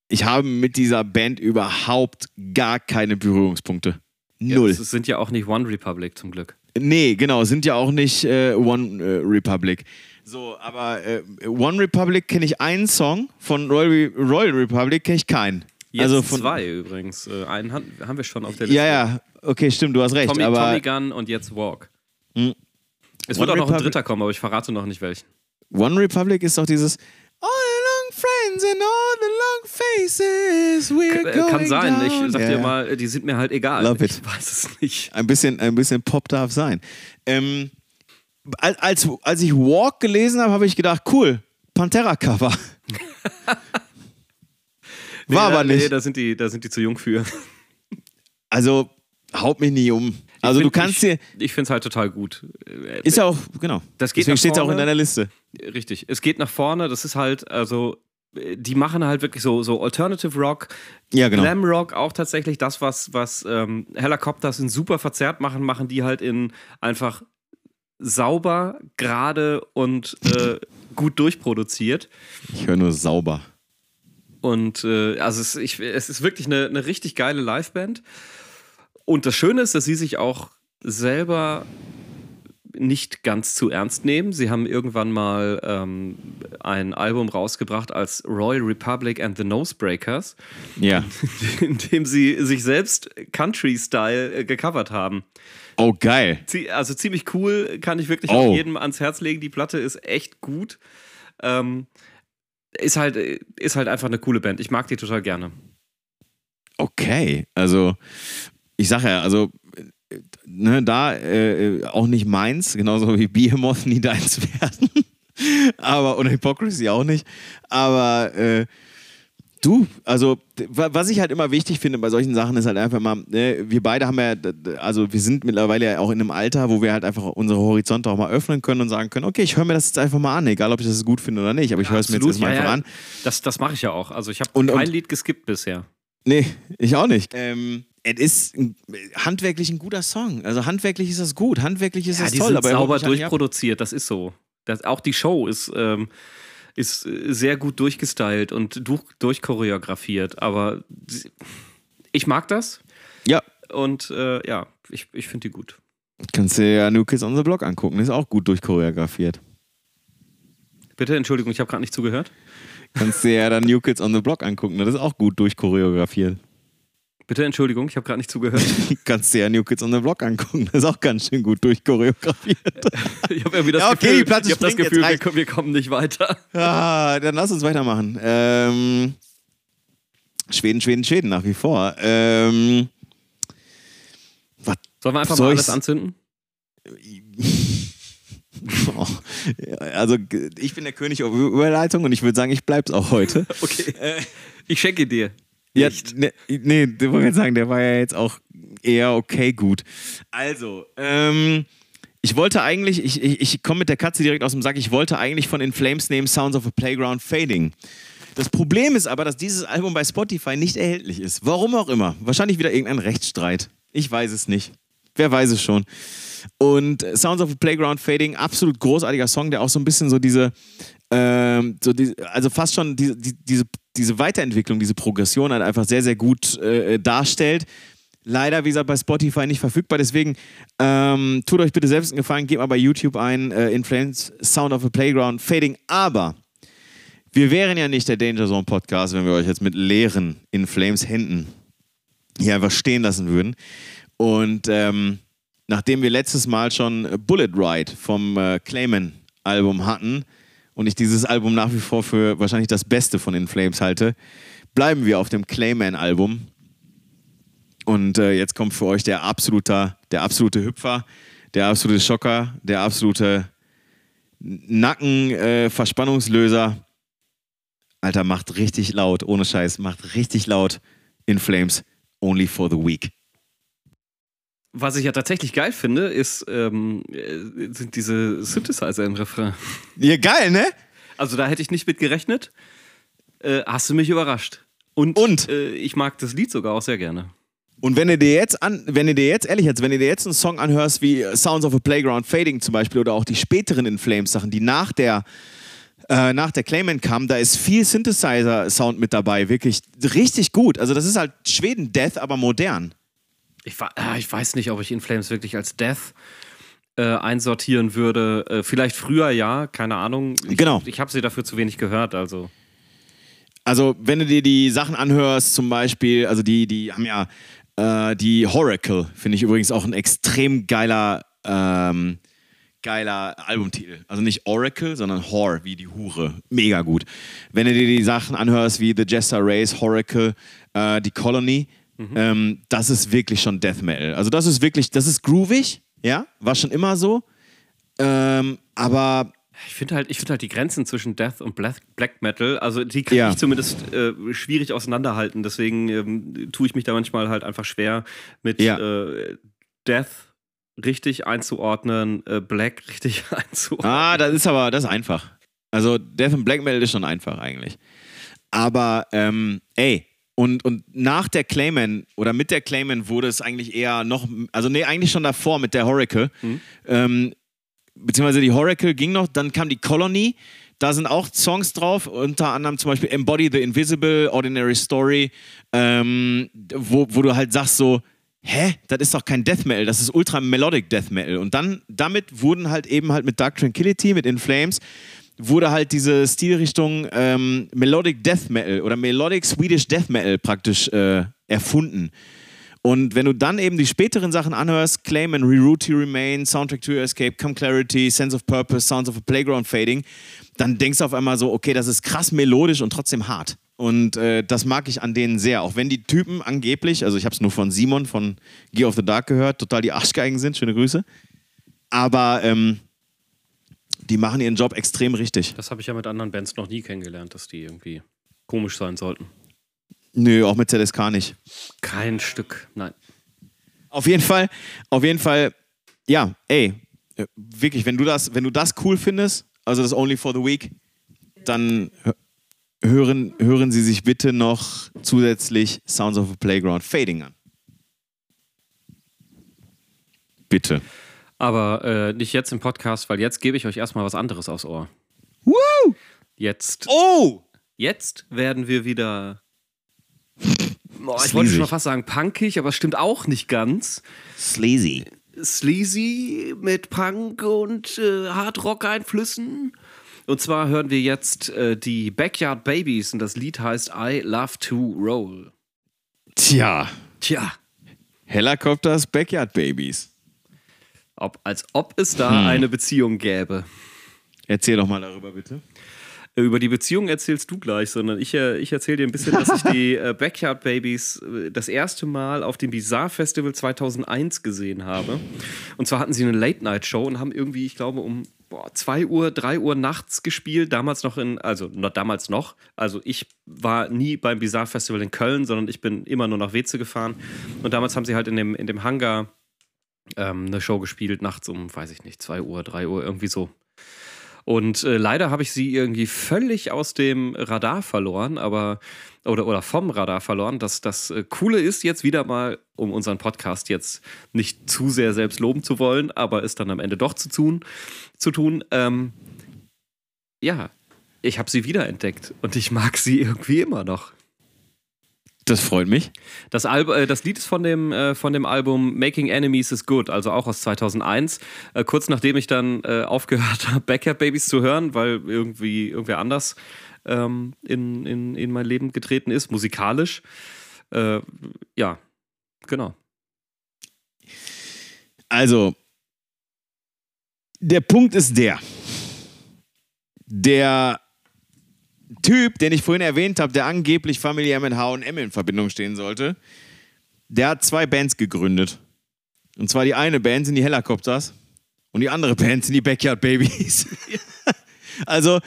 ich habe mit dieser Band überhaupt gar keine Berührungspunkte. Null. Es sind ja auch nicht One Republic zum Glück. Nee, genau, sind ja auch nicht äh, One äh, Republic. So, aber äh, One Republic kenne ich einen Song, von Royal, Royal Republic kenne ich keinen. Jetzt also von, zwei übrigens. Äh, einen haben, wir schon auf der Liste. Ja, ja, okay, stimmt, du hast recht. Tommy, aber Tommy Gun und jetzt Walk. Hm. Es One wird auch noch ein Republic- dritter kommen, aber ich verrate noch nicht welchen. One Republic ist doch dieses All the long friends and all the long faces we're Äh, going Kann sein. down. Ich sag Ja, dir mal, die sind mir halt egal. Love ich it. weiß es nicht. Ein bisschen, ein bisschen Pop darf sein. Ähm, als, als, als ich Walk gelesen habe, habe ich gedacht, cool, Pantera-Cover. [LAUGHS] Nee, War da, aber nicht. Nee, da sind, die, da sind die zu jung für. [LAUGHS] Also haut mich nie um. Also Ich du find- kannst dir, Ich, ich finde es halt total gut. Äh, ist ja auch, genau. Das geht Deswegen steht es auch in deiner Liste. Richtig. Es geht nach vorne. Das ist halt, also, äh, die machen halt wirklich so, so Alternative Rock, Ja, genau. Glam Rock auch tatsächlich. Das, was, was ähm, Helicopters in super verzerrt machen, machen die halt in einfach sauber, gerade und äh, gut durchproduziert. Ich höre nur sauber. Und äh, also es, ich, es ist wirklich eine, eine richtig geile Liveband. Und das Schöne ist, dass sie sich auch selber nicht ganz zu ernst nehmen. Sie haben irgendwann mal ähm, ein Album rausgebracht als Royal Republic and the Nosebreakers, Ja. [LAUGHS] in dem sie sich selbst Country-Style äh, gecovert haben. Oh, geil. Also ziemlich cool, kann ich wirklich Oh. auch jedem ans Herz legen. Die Platte ist echt gut. Ähm, ist, halt, ist halt einfach eine coole Band. Ich mag die total gerne. Okay. Also, ich sage ja, also, ne, da äh, auch nicht meins, genauso wie Behemoth nie deins [LAUGHS] werden. Aber, und Hypocrisy auch nicht. Aber, äh, Du, also was ich halt immer wichtig finde bei solchen Sachen ist halt einfach mal, ne, wir beide haben ja, also wir sind mittlerweile ja auch in einem Alter, wo wir halt einfach unsere Horizonte auch mal öffnen können und sagen können, okay, ich höre mir das jetzt einfach mal an, egal ob ich das gut finde oder nicht, aber ich höre es mir jetzt erstmal ja, einfach ja. an. Das, das mache ich ja auch. Also ich habe kein und- Lied geskippt bisher. Nee, ich auch nicht. Ähm, es ist ein, handwerklich ein guter Song. Also handwerklich ist das gut, handwerklich ist Ja, das die toll. sind aber er sauber halt durchproduziert, das ist so. Das, auch die Show ist, ähm, ist äh, sehr gut durchgestylt und durch, durchchoreografiert, aber ich mag das Ja, und äh, ja, ich, ich finde die gut. kannst dir ja New Kids on the Block angucken, ist auch gut durchchoreografiert. Bitte, Entschuldigung, ich habe gerade nicht zugehört. Kannst dir ja dann New Kids on the Block angucken, das ist auch gut durchchoreografiert. Bitte, Entschuldigung, ich habe gerade nicht zugehört. [LAUGHS] Kannst dir ja New Kids on the Block angucken, das ist auch ganz schön gut durchchoreografiert. [LAUGHS] Ich habe irgendwie das Ja, okay, Gefühl, die Platte ich hab das Gefühl wir, wir kommen nicht weiter. [LAUGHS] ah, dann lass uns weitermachen. Ähm, Schweden, Schweden, Schweden nach wie vor. Ähm, was Sollen wir einfach Soll mal alles anzünden? Oh, ja, also ich bin der König auf Überleitung und ich würde sagen, ich bleib's auch heute. Okay. Ich schenke dir. Ja, Nicht. ne, nee, ich wollte sagen, der war ja jetzt auch eher okay gut. Also, ähm, ich wollte eigentlich, ich, ich, ich komme mit der Katze direkt aus dem Sack, ich wollte eigentlich von In Flames nehmen Sounds of a Playground Fading. Das Problem ist aber, dass dieses Album bei Spotify nicht erhältlich ist. Warum auch immer. Wahrscheinlich wieder irgendein Rechtsstreit. Ich weiß es nicht. Wer weiß es schon. Und äh, Sounds of a Playground Fading, absolut großartiger Song, der auch so ein bisschen so diese, ähm, so die, also fast schon diese, die, diese, diese Weiterentwicklung, diese Progression halt einfach sehr, sehr gut äh, darstellt. Leider, wie gesagt, bei Spotify nicht verfügbar. Deswegen ähm, tut euch bitte selbst einen Gefallen, gebt mal bei YouTube ein, äh, In Sound of a Playground Fading. Aber wir wären ja nicht der Danger Zone Podcast, wenn wir euch jetzt mit leeren In Flames Händen hier einfach stehen lassen würden. Und ähm, nachdem wir letztes Mal schon Bullet Ride vom äh, Clayman-Album hatten und ich dieses Album nach wie vor für wahrscheinlich das Beste von den Flames halte, bleiben wir auf dem Clayman-Album. Und äh, jetzt kommt für euch der absolute, der absolute Hüpfer, der absolute Schocker, der absolute Nacken-Verspannungslöser. Alter, macht richtig laut, ohne Scheiß, macht richtig laut in Flames, only for the weak. Was ich ja tatsächlich geil finde, ist, ähm, äh, sind diese Synthesizer im Refrain. Ja, geil, ne? Also da hätte ich nicht mit gerechnet. Äh, hast du mich überrascht. Und, Und? Äh, ich mag das Lied sogar auch sehr gerne. Und wenn du dir jetzt an, wenn du dir jetzt ehrlich jetzt, wenn du dir jetzt einen Song anhörst wie Sounds of a Playground Fading zum Beispiel oder auch die späteren In Flames Sachen, die nach der äh, nach der Clayman kamen, da ist viel Synthesizer-Sound mit dabei, wirklich richtig gut. Also das ist halt Schweden-Death, aber modern. Ich, ah, ich weiß nicht, ob ich In Flames wirklich als Death äh, einsortieren würde. Äh, vielleicht früher ja, keine Ahnung. Ich, Genau. Ich habe sie dafür zu wenig gehört, also. Also wenn du dir die Sachen anhörst, zum Beispiel, also die, die haben ja äh, die Horacle, finde ich übrigens auch ein extrem geiler, ähm, geiler Albumtitel. Also nicht Oracle, sondern Whore, wie die Hure. Mega gut. Wenn du dir die Sachen anhörst wie The Jester Race, Horacle, äh, die Colony, ähm, das ist wirklich schon Death Metal. Also das ist wirklich, das ist groovig, ja, war schon immer so. Ähm, aber Ich finde halt, ich find halt die Grenzen zwischen Death und Black, Black Metal, also die kann Ja. ich zumindest äh, schwierig auseinanderhalten. Deswegen ähm, tue ich mich da manchmal halt einfach schwer mit Ja. äh, Death richtig einzuordnen, äh, Black [LAUGHS] richtig einzuordnen. Ah, das ist aber, das ist einfach. Also Death and Black Metal ist schon einfach eigentlich. Aber, ähm, ey, und, und nach der Clayman oder mit der Clayman wurde es eigentlich eher noch, also nee, eigentlich schon davor mit der Horacle. Ähm, beziehungsweise die Horacle ging noch, dann kam die Colony. Da sind auch Songs drauf, unter anderem zum Beispiel Embody the Invisible, Ordinary Story, ähm, wo, wo du halt sagst so, hä, das ist doch kein Death Metal, das ist ultra melodic Death Metal. Und dann, damit wurden halt eben halt mit Dark Tranquility, mit In Flames, wurde halt diese Stilrichtung ähm, Melodic Death Metal oder Melodic Swedish Death Metal praktisch äh, erfunden. Und wenn du dann eben die späteren Sachen anhörst, Claim and Reroute to Remain, Soundtrack to Your Escape, Come Clarity, Sense of Purpose, Sounds of a Playground Fading, dann denkst du auf einmal so, okay, das ist krass melodisch und trotzdem hart. Und äh, das mag ich an denen sehr. Auch wenn die Typen angeblich, also ich habe es nur von Simon von Gear of the Dark gehört, total die Arschgeigen sind, schöne Grüße. Aber ähm, die machen ihren Job extrem richtig. Das habe ich ja mit anderen Bands noch nie kennengelernt, dass die irgendwie komisch sein sollten. Nö, auch mit ZSK nicht. Kein Stück, nein. Auf jeden Fall, auf jeden Fall, ja, ey, äh, wirklich, wenn du das, wenn du das cool findest, also das Only for the Week, dann hö- hören, hören Sie sich bitte noch zusätzlich Sounds of a Playground Fading an. Bitte. Aber äh, nicht jetzt im Podcast, weil jetzt gebe ich euch erstmal was anderes aufs Ohr. Woo! Jetzt, Oh! jetzt werden wir wieder. Boah, ich wollte schon fast sagen punkig, aber es stimmt auch nicht ganz. Sleazy. Sleazy mit Punk und äh, Hardrock-Einflüssen. Und zwar hören wir jetzt äh, die Backyard Babies und das Lied heißt I Love to Roll. Tja, Tja, Helicopters Backyard Babies. Ob, als ob es da eine Beziehung gäbe. Erzähl doch mal darüber, bitte. Über die Beziehung erzählst du gleich, sondern ich, äh, ich erzähle dir ein bisschen, dass ich die [LAUGHS] äh, Backyard Babies äh, das erste Mal auf dem Bizarre Festival 2001 gesehen habe. Und zwar hatten sie eine Late-Night-Show und haben irgendwie, ich glaube, um 2 Uhr, 3 Uhr nachts gespielt. Damals noch in, also noch damals noch. Also ich war nie beim Bizarre Festival in Köln, sondern ich bin immer nur nach Weze gefahren. Und damals haben sie halt in dem, in dem Hangar ähm, eine Show gespielt, nachts um, weiß ich nicht, 2 Uhr, 3 Uhr, irgendwie so. Und äh, leider habe ich sie irgendwie völlig aus dem Radar verloren, aber oder, oder vom Radar verloren. Das, das äh, Coole ist jetzt wieder mal, um unseren Podcast jetzt nicht zu sehr selbst loben zu wollen, aber es dann am Ende doch zu tun, zu tun. Ähm, ja, ich habe sie wiederentdeckt und ich mag sie [LAUGHS] irgendwie immer noch. Das freut mich. Das, Alb äh, das Lied ist von dem, äh, von dem Album Making Enemies is Good, also auch aus 2001. Äh, kurz nachdem ich dann aufgehört habe, Backyard Babies zu hören, weil irgendwie irgendwer anders ähm, in, in, in mein Leben getreten ist, musikalisch. Ja, genau. Also, der Punkt ist der. Der Typ, den ich vorhin erwähnt habe, der angeblich familiär mit H&M in Verbindung stehen sollte, der hat zwei Bands gegründet. Und zwar die eine Band sind die Helicopters und die andere Band sind die Backyard Babies. [LAUGHS] also,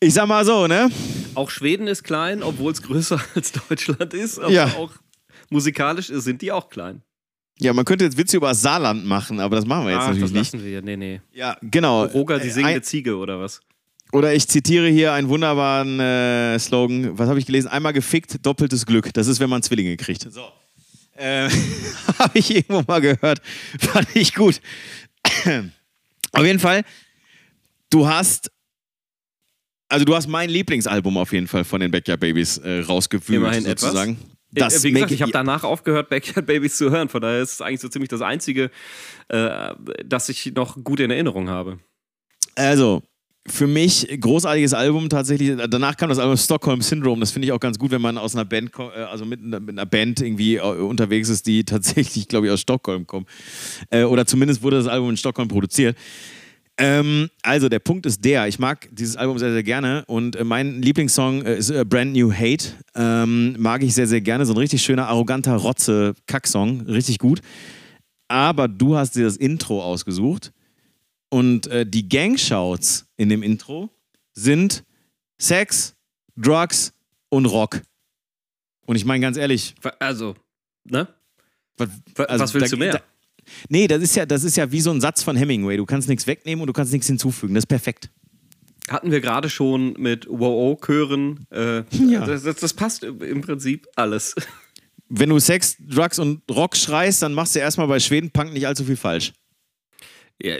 ich sag mal so, ne? Auch Schweden ist klein, obwohl es größer [LAUGHS] als Deutschland ist. Aber Ja. auch musikalisch sind die auch klein. Ja, man könnte jetzt Witze über das Saarland machen, aber das machen wir jetzt Ach, das natürlich nicht. lassen wir. Nee, nee. Ja, genau. Roger, die Äh, singende Ziege oder was? Oder ich zitiere hier einen wunderbaren äh, Slogan. Was habe ich gelesen? Einmal gefickt, doppeltes Glück. Das ist, wenn man Zwillinge kriegt. So. Äh, [LAUGHS] habe ich irgendwo mal gehört. Fand ich gut. [CLEARS THROAT] auf jeden Fall, du hast. Also du hast mein Lieblingsalbum auf jeden Fall von den Backyard Babies äh, rausgewühlt, Immerhin etwas. sozusagen. Das, Wie gesagt, ich habe danach aufgehört, Backyard Babies zu hören. Von daher ist es eigentlich so ziemlich das Einzige, äh, das ich noch gut in Erinnerung habe. Also, für mich großartiges Album tatsächlich. Danach kam das Album Stockholm Syndrome. Das finde ich auch ganz gut, wenn man aus einer Band, äh, also mit, einer- mit einer Band irgendwie äh, unterwegs ist, die [LAUGHS] tatsächlich, glaube ich, aus Stockholm kommt. Äh, Oder zumindest wurde das Album in Stockholm produziert. Ähm, also, der Punkt ist der, ich mag dieses Album sehr, sehr gerne und äh, mein Lieblingssong äh, ist äh, Brand New Hate. Ähm, mag ich sehr, sehr gerne. So ein richtig schöner, arroganter Rotze-Kacksong. Richtig gut. Aber du hast dir das Intro ausgesucht. Und äh, die Gangshouts in dem Intro sind Sex, Drugs und Rock. Und ich meine ganz ehrlich, Also, ne? was, Wa- also was willst da- du mehr? Da, nee, das ist, ja, das ist ja wie so ein Satz von Hemingway. Du kannst nichts wegnehmen und du kannst nichts hinzufügen. Das ist perfekt. Hatten wir gerade schon mit Wow-Chören. Äh, Ja. das, das, das passt im Prinzip alles. Wenn du Sex, Drugs und Rock schreist, dann machst du erstmal bei Schweden Punk nicht allzu viel falsch.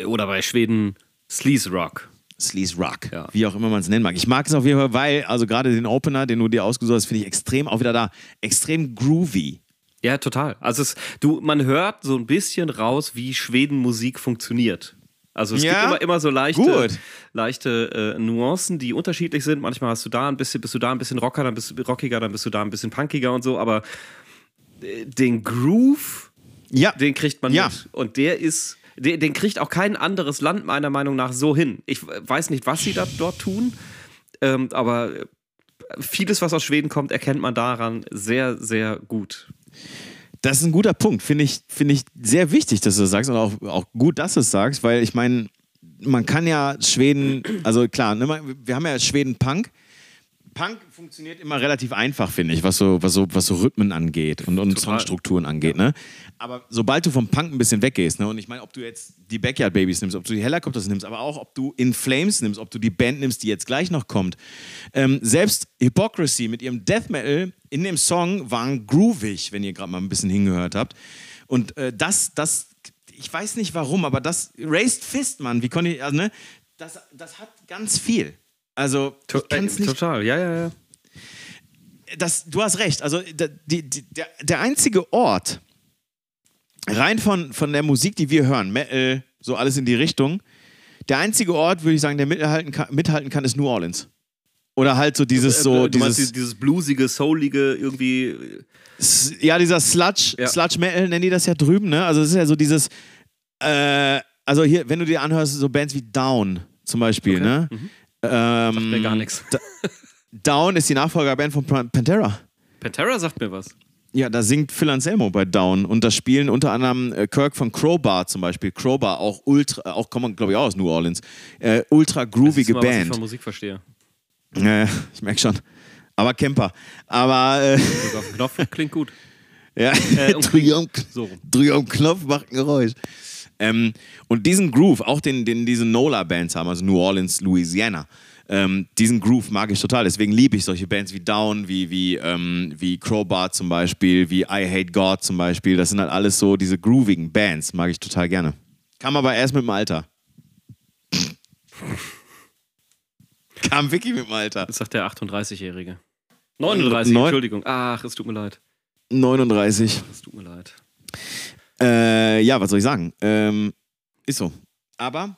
Oder bei Schweden Sleaze Rock. Sleaze Rock, Ja. wie auch immer man es nennen mag. Ich mag es auf jeden Fall, weil, also gerade den Opener, den du dir ausgesucht hast, finde ich extrem, auch wieder da, extrem groovy. Ja, total. Also es, du, man hört so ein bisschen raus, wie Schweden Musik funktioniert. Also es Ja, gibt immer, immer so leichte, gut. leichte äh, Nuancen, die unterschiedlich sind. Manchmal hast du da ein bisschen, bist du da ein bisschen rocker, dann bist du rockiger, dann bist du da ein bisschen punkiger und so, aber äh, den Groove, Ja, den kriegt man Ja. mit. Und der ist, den, den kriegt auch kein anderes Land meiner Meinung nach so hin. Ich weiß nicht, was sie da, dort tun, ähm, aber äh, vieles, was aus Schweden kommt, erkennt man daran sehr, sehr gut. Das ist ein guter Punkt. Finde ich, finde ich sehr wichtig, dass du das sagst und auch, auch gut, dass du es sagst, weil ich meine, man kann ja Schweden, also klar, ne, wir haben ja Schweden Punk. Punk funktioniert immer relativ einfach, finde ich, was so, was so, was so Rhythmen angeht und, und. Songstrukturen angeht. Ne? Aber sobald du vom Punk ein bisschen weggehst, ne, und ich meine, ob du jetzt die Backyard Babies nimmst, ob du die Helicopters nimmst, aber auch ob du In Flames nimmst, ob du die Band nimmst, die jetzt gleich noch kommt. Ähm, selbst Hypocrisy mit ihrem Death Metal in dem Song waren groovig, wenn ihr gerade mal ein bisschen hingehört habt. Und äh, das, das, ich weiß nicht warum, aber das Raised Fist, Mann, wie konnte ich, also, ne, das, das hat ganz viel. Also, nicht Total, ja, ja, ja. das, du hast recht. Also die, die, der, der einzige Ort, rein von, von der Musik, die wir hören, Metal, so alles in die Richtung, der einzige Ort, würde ich sagen, der mithalten kann, mithalten kann, ist New Orleans. Oder halt so dieses so, Äh, du meinst dieses, dieses bluesige, soulige, irgendwie. S- ja, dieser Sludge, Ja. Sludge Metal nennen die das ja drüben, ne? Also es ist ja so dieses, äh, also hier, wenn du dir anhörst, so Bands wie Down zum Beispiel, Okay. ne? Ähm, mir gar nichts. Down ist die Nachfolgerband von Pan- Pantera. Pantera sagt mir was. Ja, da singt Phil Anselmo bei Down und da spielen unter anderem äh, Kirk von Crowbar zum Beispiel. Crowbar, auch ultra, auch kommt man glaube ich auch aus New Orleans. Äh, ultra groovige das ist mal, Was ich von Band. Musik verstehe. Äh, [LAUGHS] ich merke schon. Aber Camper. Aber äh, auf den Knopf klingt gut. [LAUGHS] ja, Äh, [LAUGHS] und- drück am, So Knopf, macht ein Geräusch. Ähm, und diesen Groove, auch den, den diese NOLA-Bands haben, also New Orleans, Louisiana, ähm, diesen Groove mag ich total. Deswegen liebe ich solche Bands wie Down, wie, wie, ähm, wie Crowbar zum Beispiel, wie I Hate God zum Beispiel. Das sind halt alles so diese groovigen Bands, mag ich total gerne. Kam aber erst mit dem Alter. [LAUGHS] Kam wirklich mit dem Alter. Das sagt der 38-Jährige. 39, Neun- Entschuldigung. Ach, es tut mir leid. 39. Es tut mir leid. Äh, ja, was soll ich sagen? Ähm, ist so. Aber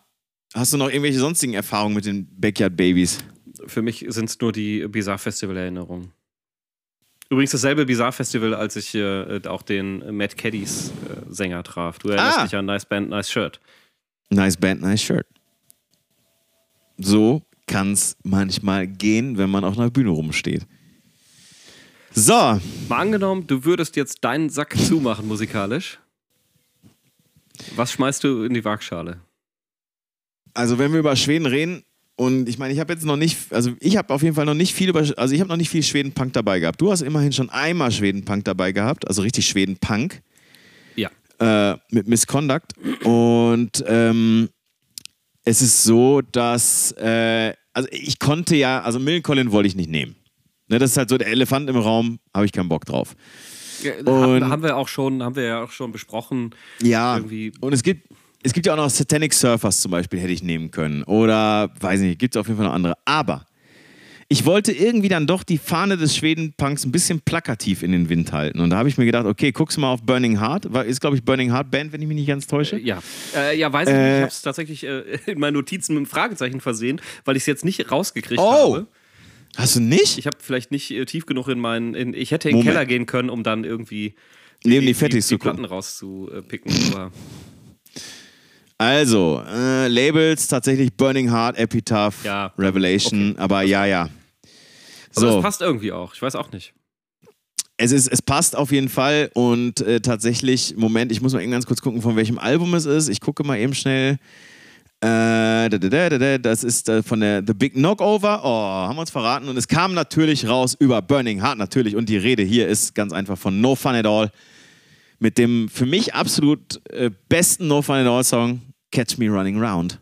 hast du noch irgendwelche sonstigen Erfahrungen mit den Backyard Babies? Für mich sind es nur die Bizarre Festival-Erinnerungen. Übrigens dasselbe Bizarre Festival, als ich äh, auch den Matt Caddies äh, Sänger traf. Du erinnerst Ah. dich an Nice Band, Nice Shirt. Nice Band, nice Shirt. So kann es manchmal gehen, wenn man auf einer Bühne rumsteht. So, Mal angenommen, du würdest jetzt deinen Sack zumachen musikalisch. Was schmeißt du in die Waagschale? also wenn wir über Schweden reden, und ich meine, ich habe jetzt noch nicht, also ich habe auf jeden Fall noch nicht viel über, also ich habe noch nicht viel Schweden-Punk dabei gehabt. Du hast immerhin schon einmal Schweden-Punk dabei gehabt, also richtig Schweden-Punk. Ja. äh, mit Misconduct. Und ähm, es ist so, dass, äh, also ich konnte ja, also Millencolin wollte ich nicht nehmen. Ne, das ist halt so der Elefant im Raum, habe ich keinen Bock drauf. Und- haben wir auch schon, haben wir ja auch schon besprochen. Ja, Irgendwie- und es gibt, es gibt ja auch noch Satanic Surfers zum Beispiel, hätte ich nehmen können. Oder, weiß nicht, gibt es auf jeden Fall noch andere. Aber ich wollte irgendwie dann doch die Fahne des Schweden-Punks ein bisschen plakativ in den Wind halten. Und da habe ich mir gedacht, okay, guckst du mal auf Burning Heart. Ist, glaube ich, Burning Heart Band, wenn ich mich nicht ganz täusche. Ja, äh, ja weiß ich nicht. Äh, Ich habe es tatsächlich äh, [LAUGHS] in meinen Notizen mit einem Fragezeichen versehen, weil ich es jetzt nicht rausgekriegt Oh. habe. Hast du nicht? Ich habe vielleicht nicht äh, tief genug in meinen. In, ich hätte in den. Keller gehen können, um dann irgendwie Neben die Fettis die, zu die Platten rauszupicken. Aber Also, äh, Labels tatsächlich Burning Heart, Epitaph, Ja, Revelation, aber ja, ja. aber So, es passt irgendwie auch. Ich weiß auch nicht. es, ist, es passt auf jeden Fall und äh, tatsächlich, Moment, ich muss mal eben ganz kurz gucken, von welchem Album es ist. Ich gucke mal eben schnell. Das ist äh, von der The Big Knockover. Oh, haben wir uns verraten. Und es kam natürlich raus über Burning Heart natürlich. Und die Rede hier ist ganz einfach von No Fun at All. Mit dem für mich absolut äh, besten No Fun at All Song, Catch Me Running Round.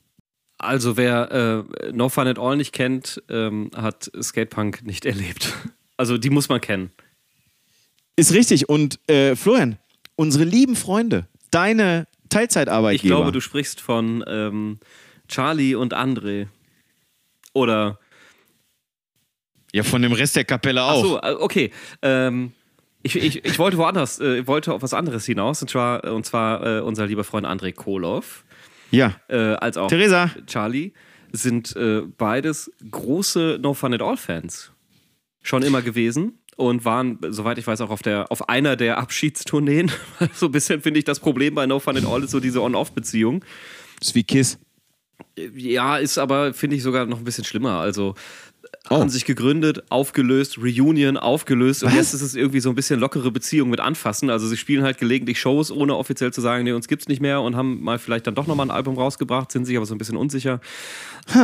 Also, wer äh, No Fun at All nicht kennt, ähm, hat Skatepunk nicht [LAUGHS] erlebt. Also, die muss man kennen. Ist richtig. Und äh, Florian, unsere lieben Freunde, deine Teilzeitarbeitgeber. Ich glaube, du sprichst von ähm, Charlie und André. Oder. Ja, von dem Rest der Kapelle Ach auch. so, äh, okay. Ähm, ich, ich, ich wollte woanders, äh, wollte auf was anderes hinaus. Und zwar, und zwar äh, unser lieber Freund André Koloff, Ja. äh, als auch Theresa. Charlie, sind äh, beides große No Fun at All-Fans. Schon immer gewesen. Und waren, soweit ich weiß, auch auf, der, auf einer der Abschiedstourneen. [LAUGHS] so ein bisschen finde ich das Problem bei No Fun at All ist so diese On-Off-Beziehung. ist wie Kiss. Ja, ist aber, finde ich, sogar noch ein bisschen schlimmer. Also Oh. haben sich gegründet, aufgelöst, Reunion, aufgelöst und Was? jetzt ist es irgendwie so ein bisschen lockere Beziehung mit Anfassen. Also sie spielen halt gelegentlich Shows, ohne offiziell zu sagen, nee, uns gibt's nicht mehr und haben mal vielleicht dann doch nochmal ein Album rausgebracht, sind sich aber so ein bisschen unsicher.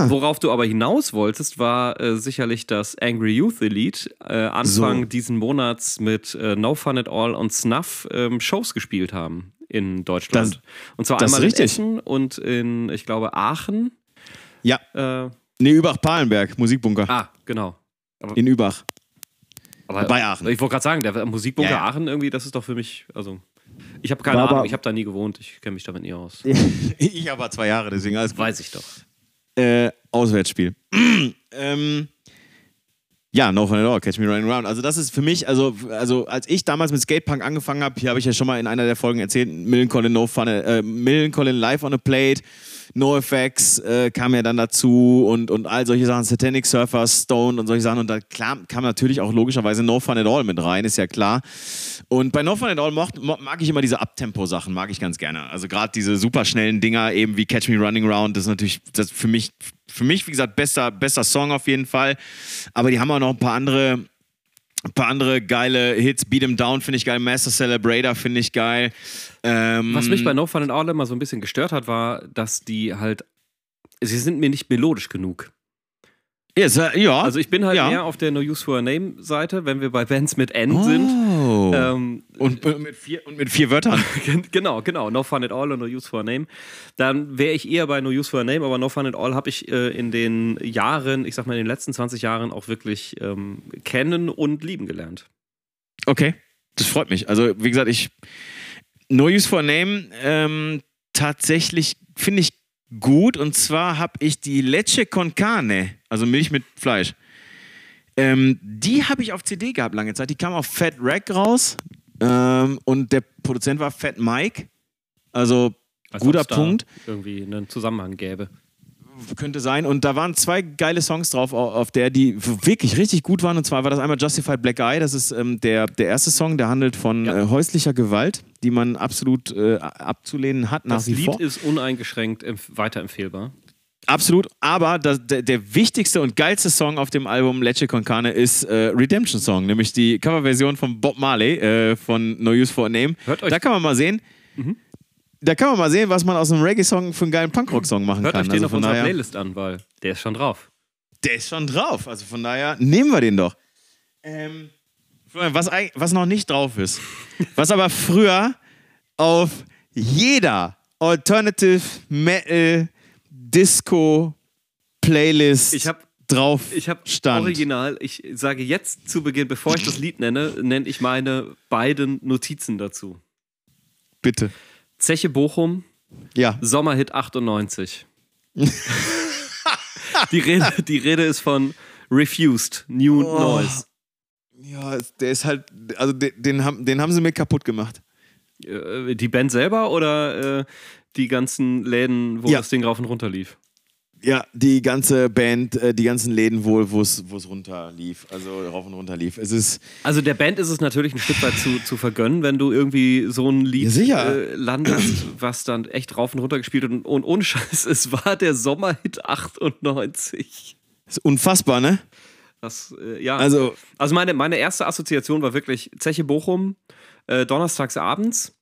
Worauf du aber hinaus wolltest, war äh, sicherlich das Angry Youth Elite äh, Anfang So. diesen Monats mit äh, No Fun at All und Snuff ähm, Shows gespielt haben in Deutschland. Das- und zwar einmal in. Essen und in, ich glaube, Aachen. Ja. Äh, Nee, Übach-Palenberg, Musikbunker. ah, genau. In Übach. Aber Bei Aachen. Ich wollte gerade sagen, der Musikbunker Ja, ja. Aachen irgendwie, das ist doch für mich, also ich habe keine War Ahnung, aber- ich habe da nie gewohnt, ich kenne mich damit nie aus. [LAUGHS] ich aber zwei Jahre, deswegen alles gut. Weiß ich doch. Äh, Auswärtsspiel. [CLEARS THROAT] ähm, ja, No Fun at All, Catch Me Running Around. Also das ist für mich, also, also als ich damals mit Skatepunk angefangen habe, hier habe ich ja schon mal in einer der Folgen erzählt, Millencolin No Fun, äh, Millencolin Live on a Plate, NoFX äh, kam ja dann dazu und, und all solche Sachen, Satanic Surfers, Stone und solche Sachen. Und da klar, kam natürlich auch logischerweise No Fun at All mit rein, ist ja klar. Und bei No Fun at All mocht, mo- mag ich immer diese Abtempo-Sachen, mag ich ganz gerne. Also gerade diese superschnellen Dinger, eben wie Catch Me Running Round, das ist natürlich das für mich, für mich, wie gesagt, bester, bester Song auf jeden Fall. Aber die haben auch noch ein paar andere, ein paar andere geile Hits. Beat 'em Down finde ich geil, Master Celebrator finde ich geil. Ähm, Was mich bei No Fun at All immer so ein bisschen gestört hat, war, dass die halt, sie sind mir nicht melodisch genug. Ist, äh, ja. Also ich bin halt Ja. mehr auf der No Use for a Name Seite, wenn wir bei Bands mit N sind. oh. Ähm, und, und, mit vier, und mit vier Wörtern. [LAUGHS] genau, genau. No Fun at All und No Use for a Name. Dann wäre ich eher bei No Use for a Name, aber No Fun at All habe ich äh, in den Jahren, ich sag mal in den letzten 20 Jahren auch wirklich ähm, kennen und lieben gelernt. Okay, das freut mich. Also, wie gesagt, ich. No Use for a Name ähm, tatsächlich finde ich gut. Und zwar habe ich die Leche con Carne, also Milch mit Fleisch. Ähm, die habe ich auf CD gehabt lange Zeit. Die kam auf Fat Rack raus. Ähm, und der Produzent war Fat Mike. Also, Als guter Punkt. Irgendwie einen Zusammenhang gäbe. Könnte sein. Und da waren zwei geile Songs drauf, au- auf der die wirklich richtig gut waren. Und zwar war das einmal Justified Black Eye. Das ist ähm, der, der erste Song, der handelt von Ja. äh, häuslicher Gewalt, die man absolut äh, abzulehnen hat nach Das wie Lied vor. ist uneingeschränkt empf weiterempfehlbar. Absolut. Aber das, der, der wichtigste und geilste Song auf dem Album Leche Con Carne ist äh, Redemption Song, nämlich die Coverversion von Bob Marley äh, von No Use for a Name. Hört euch- da kann man mal sehen. Da kann man mal sehen, was man aus einem Reggae-Song für einen geilen Punkrock-Song machen Hört kann. euch den Also auf von unserer daher- Playlist an, weil der ist schon drauf. Der ist schon drauf. Also von daher nehmen wir den doch. Ähm, was, was noch nicht drauf ist, [LAUGHS] was aber früher auf jeder Alternative Metal Disco Playlist Ich habe drauf ich hab stand. original, ich sage jetzt zu Beginn, bevor ich das Lied nenne, nenne ich meine beiden Notizen dazu. Bitte. Zeche Bochum, Ja. Sommerhit 98. [LAUGHS] die, Rede, die Rede ist von Refused, New Oh. Noise. Ja, der ist halt, also den, den, haben, den haben sie mir kaputt gemacht. Äh, Die Band selber oder äh, die ganzen Läden, wo Ja. das Ding rauf und runter lief? Ja, die ganze Band, äh, die ganzen Läden wohl, wo es runter lief, also rauf und runter lief. Es ist, Also der Band ist es natürlich ein Stück weit zu, zu vergönnen, wenn du irgendwie so ein Lied Ja, äh, landest, was dann echt rauf und runter gespielt wird. Und, und ohne Scheiß, es war der Sommerhit 98. ist unfassbar, ne? Das, äh, ja. Also, Also, meine, meine erste Assoziation war wirklich Zeche Bochum, äh, donnerstags abends.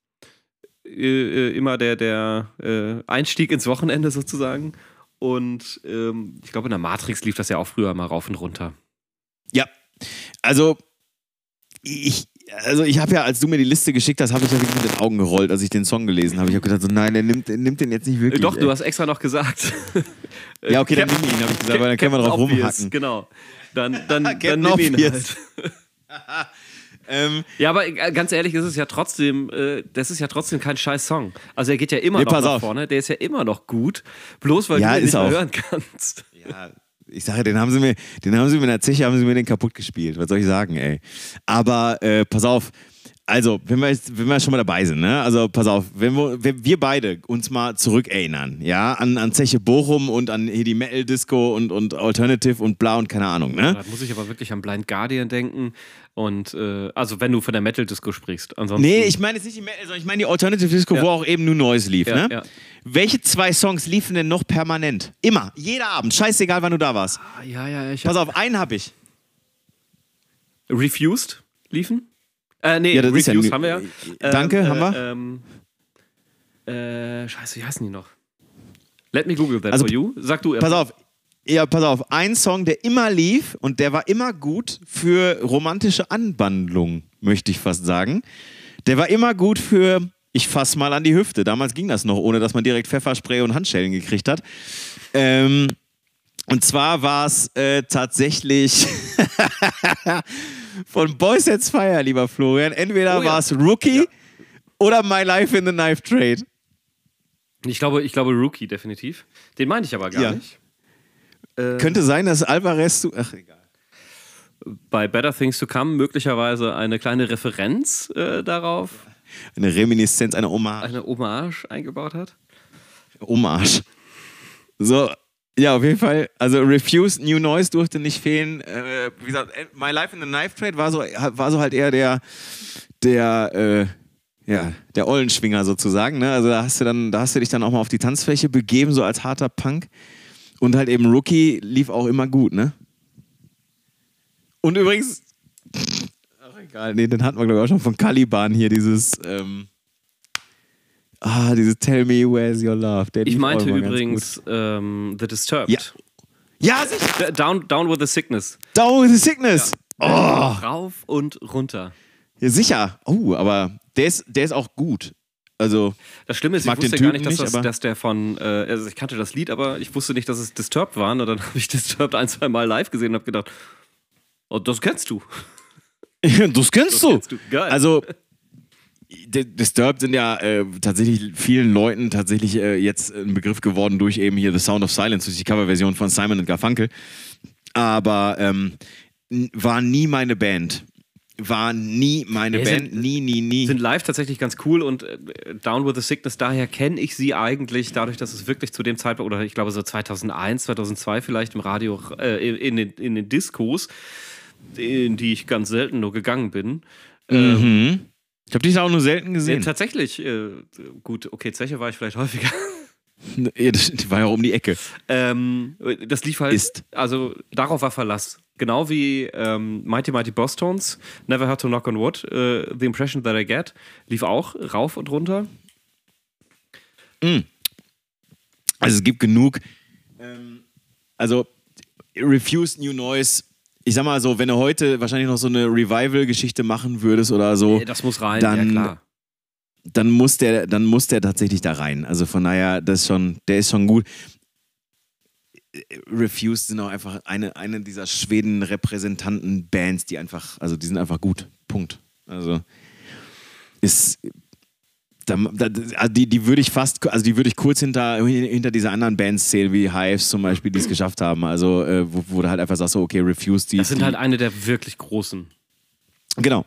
Äh, äh, immer der, der Einstieg ins Wochenende sozusagen. Und ähm, ich glaube, in der Matrix lief das ja auch früher mal rauf und runter. ja. Also, ich, also ich habe ja, als du mir die Liste geschickt hast, habe ich ja wirklich mit den Augen gerollt, als ich den Song gelesen habe. Ich habe gedacht, so, nein, er nimmt, er nimmt den jetzt nicht wirklich. Doch, ey. du hast extra noch gesagt. [LAUGHS] Ja, okay, dann Cap- nimm ihn, habe ich gesagt, weil dann können wir drauf Obvious, rumhacken. Genau. Dann, dann, [LAUGHS] dann nimm ihn halt. [LAUGHS] Ähm, Ja, aber äh, ganz ehrlich, ist es ja trotzdem, äh, das ist ja trotzdem kein scheiß Song. Also er geht ja immer Nee, noch nach auf. vorne, der ist ja immer noch gut, bloß weil Ja, du ihn nicht mehr auch. hören kannst. ja, ich sage, den haben sie mir, den haben sie mir in der Zeche, haben sie mir den kaputt gespielt. Was soll ich sagen, ey? Aber äh, pass auf, also, wenn wir, jetzt, wenn wir schon mal dabei sind, ne? Also, pass auf, wenn wir, wenn wir beide uns mal zurückerinnern, ja, an, an Zeche Bochum und an hier die Metal Disco und, und Alternative und bla und keine Ahnung, ne? Da muss ich aber wirklich an Blind Guardian denken. Und äh, also wenn du von der Metal Disco sprichst. Ansonsten, Nee, ich meine jetzt nicht die Metal, sondern ich meine die Alternative Disco, Ja. wo auch eben nur Noise lief, Ja, ne? ja. Welche zwei Songs liefen denn noch permanent? Immer, jeder Abend, scheißegal, wann du da warst. Ah, ja, ja, ich Pass auf, einen habe ich. Refused liefen? Äh, nee, Ja, das ist ja haben wir ja. Danke, haben wir. Ähm, äh, scheiße, wie heißen die noch? Let me Google that Also, for you. Sag du. Pass auf. Ja, pass auf. Ein Song, der immer lief und der war immer gut für romantische Anwandlung, möchte ich fast sagen. Der war immer gut für, ich fass mal an die Hüfte. Damals ging das noch, ohne dass man direkt Pfefferspray und Handschellen gekriegt hat. Ähm, und zwar war es äh, tatsächlich [LAUGHS] [LAUGHS] von Boys Sets Fire, lieber Florian. Entweder Oh ja. war es Rookie Ja. oder My Life in the Knife Trade. Ich glaube, ich glaube Rookie definitiv. Den meine ich aber gar Ja. nicht. Äh, Könnte sein, dass Alvarez zu. Ach, egal. bei Better Things to Come möglicherweise eine kleine Referenz äh, darauf, Eine Reminiszenz, eine Hommage. eine Hommage eingebaut hat. Hommage. So, ja, auf jeden Fall. Also Refuse, New Noise durfte nicht fehlen. Äh, wie gesagt, My Life in the Knife Trade war so, war so halt eher der, der, äh, ja, der Ollenschwinger sozusagen. Ne? Also da hast du dann, da hast du dich dann auch mal auf die Tanzfläche begeben, so als harter Punk. Und halt eben Rookie lief auch immer gut, ne? Und übrigens, ach egal, nee, den hatten wir glaube ich auch schon von Caliban hier, dieses, ähm, ah, dieses Tell Me Where's Your Love. Der Ich meinte übrigens ähm, The Disturbed. Ja. Ja, sicher. Down, down with the Sickness. Down with the Sickness. Oh, Rauf und runter. ja, sicher. Oh, aber der ist, der ist auch gut. Also, Das Schlimme ist, ich, den wusste gar nicht, dass, das, dass der von, äh, also ich kannte das Lied, aber ich wusste nicht, dass es Disturbed waren. Und dann [LAUGHS] habe ich Disturbed ein, zwei Mal live gesehen und habe gedacht, oh, das kennst du. [LAUGHS] das kennst Das du. kennst du. Geil. Also, Disturbed sind ja äh, tatsächlich vielen Leuten tatsächlich äh, jetzt ein Begriff geworden durch eben hier The Sound of Silence, durch die Coverversion von Simon und Garfunkel. Aber ähm, war nie meine Band. war nie meine Ja, Band, sind- nie, nie, nie. Sind live tatsächlich ganz cool und äh, Down with the Sickness, daher kenne ich sie eigentlich, dadurch, dass es wirklich zu dem Zeitpunkt, oder ich glaube so 2001, 2002 vielleicht im Radio, äh, in, den, in den Diskos, in die ich ganz selten nur gegangen bin. mhm. Ich habe dich auch nur selten gesehen. tatsächlich, äh, gut, okay, Zeche war ich vielleicht häufiger. Ja, das die war ja auch um die Ecke. Ähm, das lief halt, Ist. also darauf war Verlass. Genau wie ähm, Mighty Mighty Boss Tones, Never Had to Knock on Wood, äh, The Impression That I Get, lief auch rauf und runter. Also es gibt genug. Ähm, also Refused New Noise. Ich sag mal so, wenn du heute wahrscheinlich noch so eine Revival-Geschichte machen würdest oder so, Das muss rein, dann- ja klar. dann muss der, dann muss der tatsächlich da rein. Also von daher, das ist schon, der ist schon gut. Refused sind auch einfach eine, eine dieser Schweden-Repräsentanten-Bands, die einfach, also die sind einfach gut. Punkt. Also ist. Da, da, also die, die würde ich fast, also die würde ich kurz hinter, hinter diese anderen Bands zählen, wie Hives zum Beispiel, die es geschafft haben. Also, äh, wo, wo du halt einfach sagst, so, okay, Refused, die. Das sind die, halt eine der wirklich großen. Genau.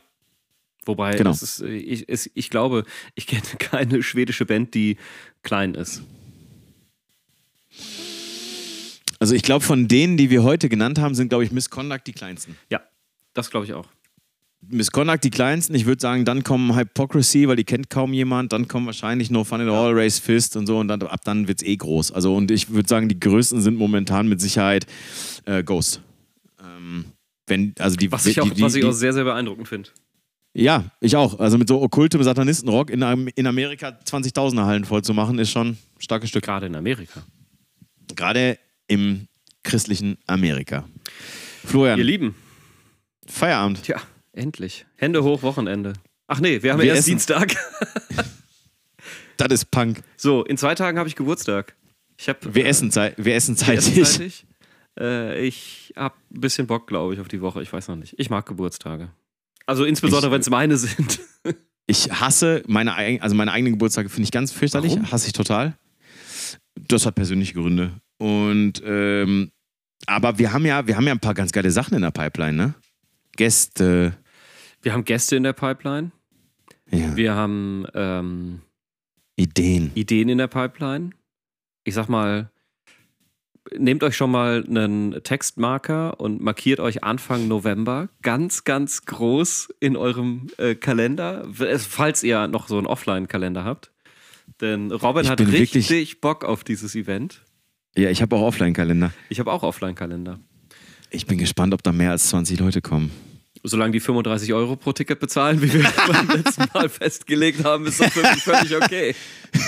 Wobei, Genau. ist, äh, ich, es, ich glaube, ich kenne [LAUGHS] keine schwedische Band, die klein ist. Also ich glaube, von denen, die wir heute genannt haben, sind, glaube ich, Misconduct die kleinsten. Ja, das glaube ich auch. Misconduct die kleinsten. Ich würde sagen, dann kommen Hypocrisy, weil die kennt kaum jemand. Dann kommen wahrscheinlich No Fun at All, Race Fist und so. Und dann, ab dann wird es eh groß. Also und ich würde sagen, die größten sind momentan mit Sicherheit äh, Ghost. Ähm, wenn, also die, Was ich auch, die, die, was ich auch sehr, sehr beeindruckend finde. Ja, ich auch. Also mit so okkultem Satanistenrock in, in Amerika 20.000er Hallen voll zu machen, ist schon ein starkes Stück. Gerade in Amerika. Gerade im christlichen Amerika. Florian, Ihr Lieben, Feierabend. tja, endlich. Hände hoch, Wochenende. Ach nee, wir haben ja Wir erst essen. Dienstag. [LAUGHS] Das ist Punk. So, in zwei Tagen habe ich Geburtstag. Ich habe Wir essen, zei wir essen wir essen zeitig. zeitig. Äh, ich habe ein bisschen Bock, glaube ich, auf die Woche. Ich weiß noch nicht. Ich mag Geburtstage. Also insbesondere, wenn es meine sind. [LAUGHS] Ich hasse meine, also meine eigenen Geburtstage, finde ich ganz fürchterlich. Warum? Hasse ich total. Das hat persönliche Gründe. Und ähm, aber wir haben ja, wir haben ja ein paar ganz geile Sachen in der Pipeline, ne? Gäste. Wir haben Gäste in der Pipeline. Ja. Wir haben ähm, Ideen. Ideen in der Pipeline. Ich sag mal, nehmt euch schon mal einen Textmarker und markiert euch Anfang November ganz, ganz groß in eurem äh, Kalender, w- falls ihr noch so einen Offline-Kalender habt. Denn Robin Ich hat richtig Bock auf dieses Event. Ja, ich habe auch Offline-Kalender. Ich habe auch Offline-Kalender. Ich bin gespannt, ob da mehr als 20 Leute kommen. Solange die 35 Euro pro Ticket bezahlen, wie wir [LAUGHS] beim letzten Mal festgelegt haben, ist das für mich völlig okay.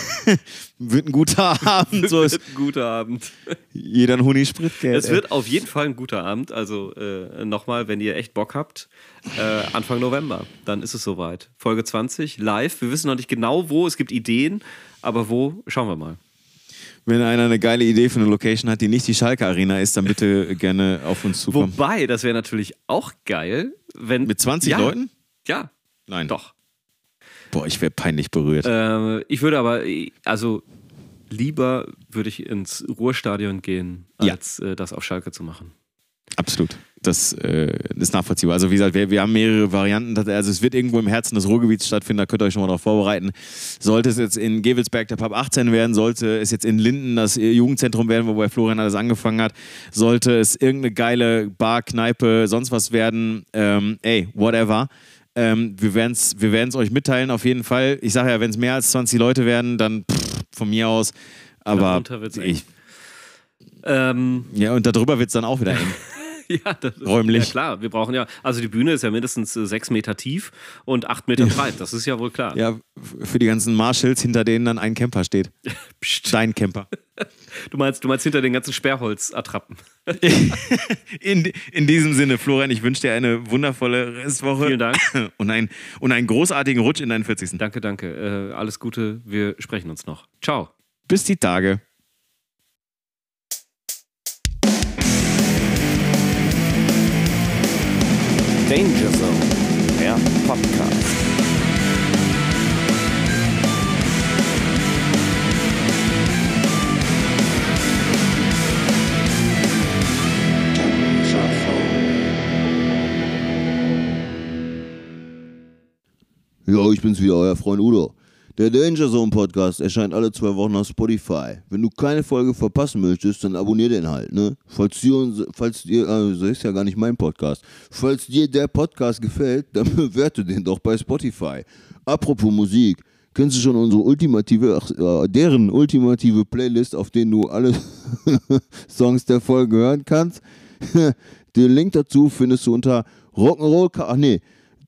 [LAUGHS] Wird ein guter Abend. So Wird ein guter Abend. jeder ein Huni Spritgeld. Es ey. wird auf jeden Fall ein guter Abend. Also äh, nochmal, wenn ihr echt Bock habt, äh, Anfang November, dann ist es soweit. Folge 20, live. Wir wissen noch nicht genau wo, es gibt Ideen, aber wo, schauen wir mal. Wenn einer eine geile Idee für eine Location hat, die nicht die Schalke Arena ist, dann bitte gerne auf uns zukommen. Wobei, das wäre natürlich auch geil, wenn. Mit 20 ja, Leuten? Ja, Nein. doch. Boah, ich wäre peinlich berührt. Äh, ich würde aber, also lieber würde ich ins Ruhrstadion gehen, Ja. als äh, das auf Schalke zu machen. Absolut. Das äh, ist nachvollziehbar. Also wie gesagt, wir, wir haben mehrere Varianten. Also es wird irgendwo im Herzen des Ruhrgebiets stattfinden, da könnt ihr euch schon mal darauf vorbereiten. Sollte es jetzt in Gewelsberg der Pub 18 werden, sollte es jetzt in Linden das Jugendzentrum werden, wobei Florian alles angefangen hat, sollte es irgendeine geile Bar, Kneipe, sonst was werden, ähm, ey, whatever. Ähm, wir werden es wir werden's euch mitteilen, auf jeden Fall. Ich sage ja, wenn es mehr als 20 Leute werden, dann pff, von mir aus. Aber ich, Ähm, ja, und darüber wird es dann auch wieder [LAUGHS] eng. [LAUGHS] ja, das ist, Räumlich. Ja, klar. Wir brauchen ja, also die Bühne ist ja mindestens äh, sechs Meter tief und acht Meter breit. Das ist ja wohl klar. Ja, für die ganzen Marshalls, hinter denen dann ein Camper steht. [LAUGHS] Dein Camper. Du meinst, du meinst hinter den ganzen Sperrholz-Attrappen. [LAUGHS] In, in diesem Sinne, Florian, ich wünsche dir eine wundervolle Restwoche. Vielen Dank. [CLEARS THROAT] Und, ein, und einen großartigen Rutsch in deinen 40. Danke, danke. Äh, alles Gute. Wir sprechen uns noch. Ciao. Bis die Tage. Danger Zone, der Podcast. Ja, ich bin's wieder, euer Freund Udo. Der Danger Zone Podcast erscheint alle zwei Wochen auf Spotify. Wenn du keine Folge verpassen möchtest, dann abonnier den halt, ne? Falls dir, falls dir, also ist ja gar nicht mein Podcast. Falls dir der Podcast gefällt, dann [LAUGHS] bewerte den doch bei Spotify. Apropos Musik, kennst du schon unsere ultimative, ach, äh, deren ultimative Playlist, auf denen du alle [LAUGHS] Songs der Folge hören kannst? [LAUGHS] Den Link dazu findest du unter Rock'n'Roll, ach nee,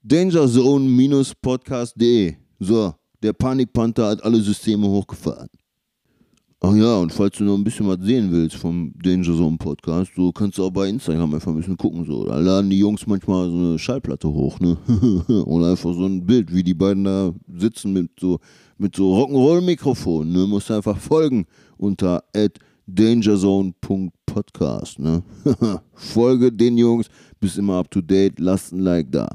dangerzone-podcast.de. So, der Panikpanther hat alle Systeme hochgefahren. Ach ja, und falls du noch ein bisschen was sehen willst vom Danger Zone Podcast, so kannst du auch bei Instagram einfach ein bisschen gucken. So. Da laden die Jungs manchmal so eine Schallplatte hoch, ne? [LAUGHS] Oder einfach so ein Bild, wie die beiden da sitzen mit so, mit so Rock'n'Roll-Mikrofon. Ne? Musst du einfach folgen unter dangerzone.podcast. Ne? [LAUGHS] Folge den Jungs, bist immer up to date, lasst ein Like da.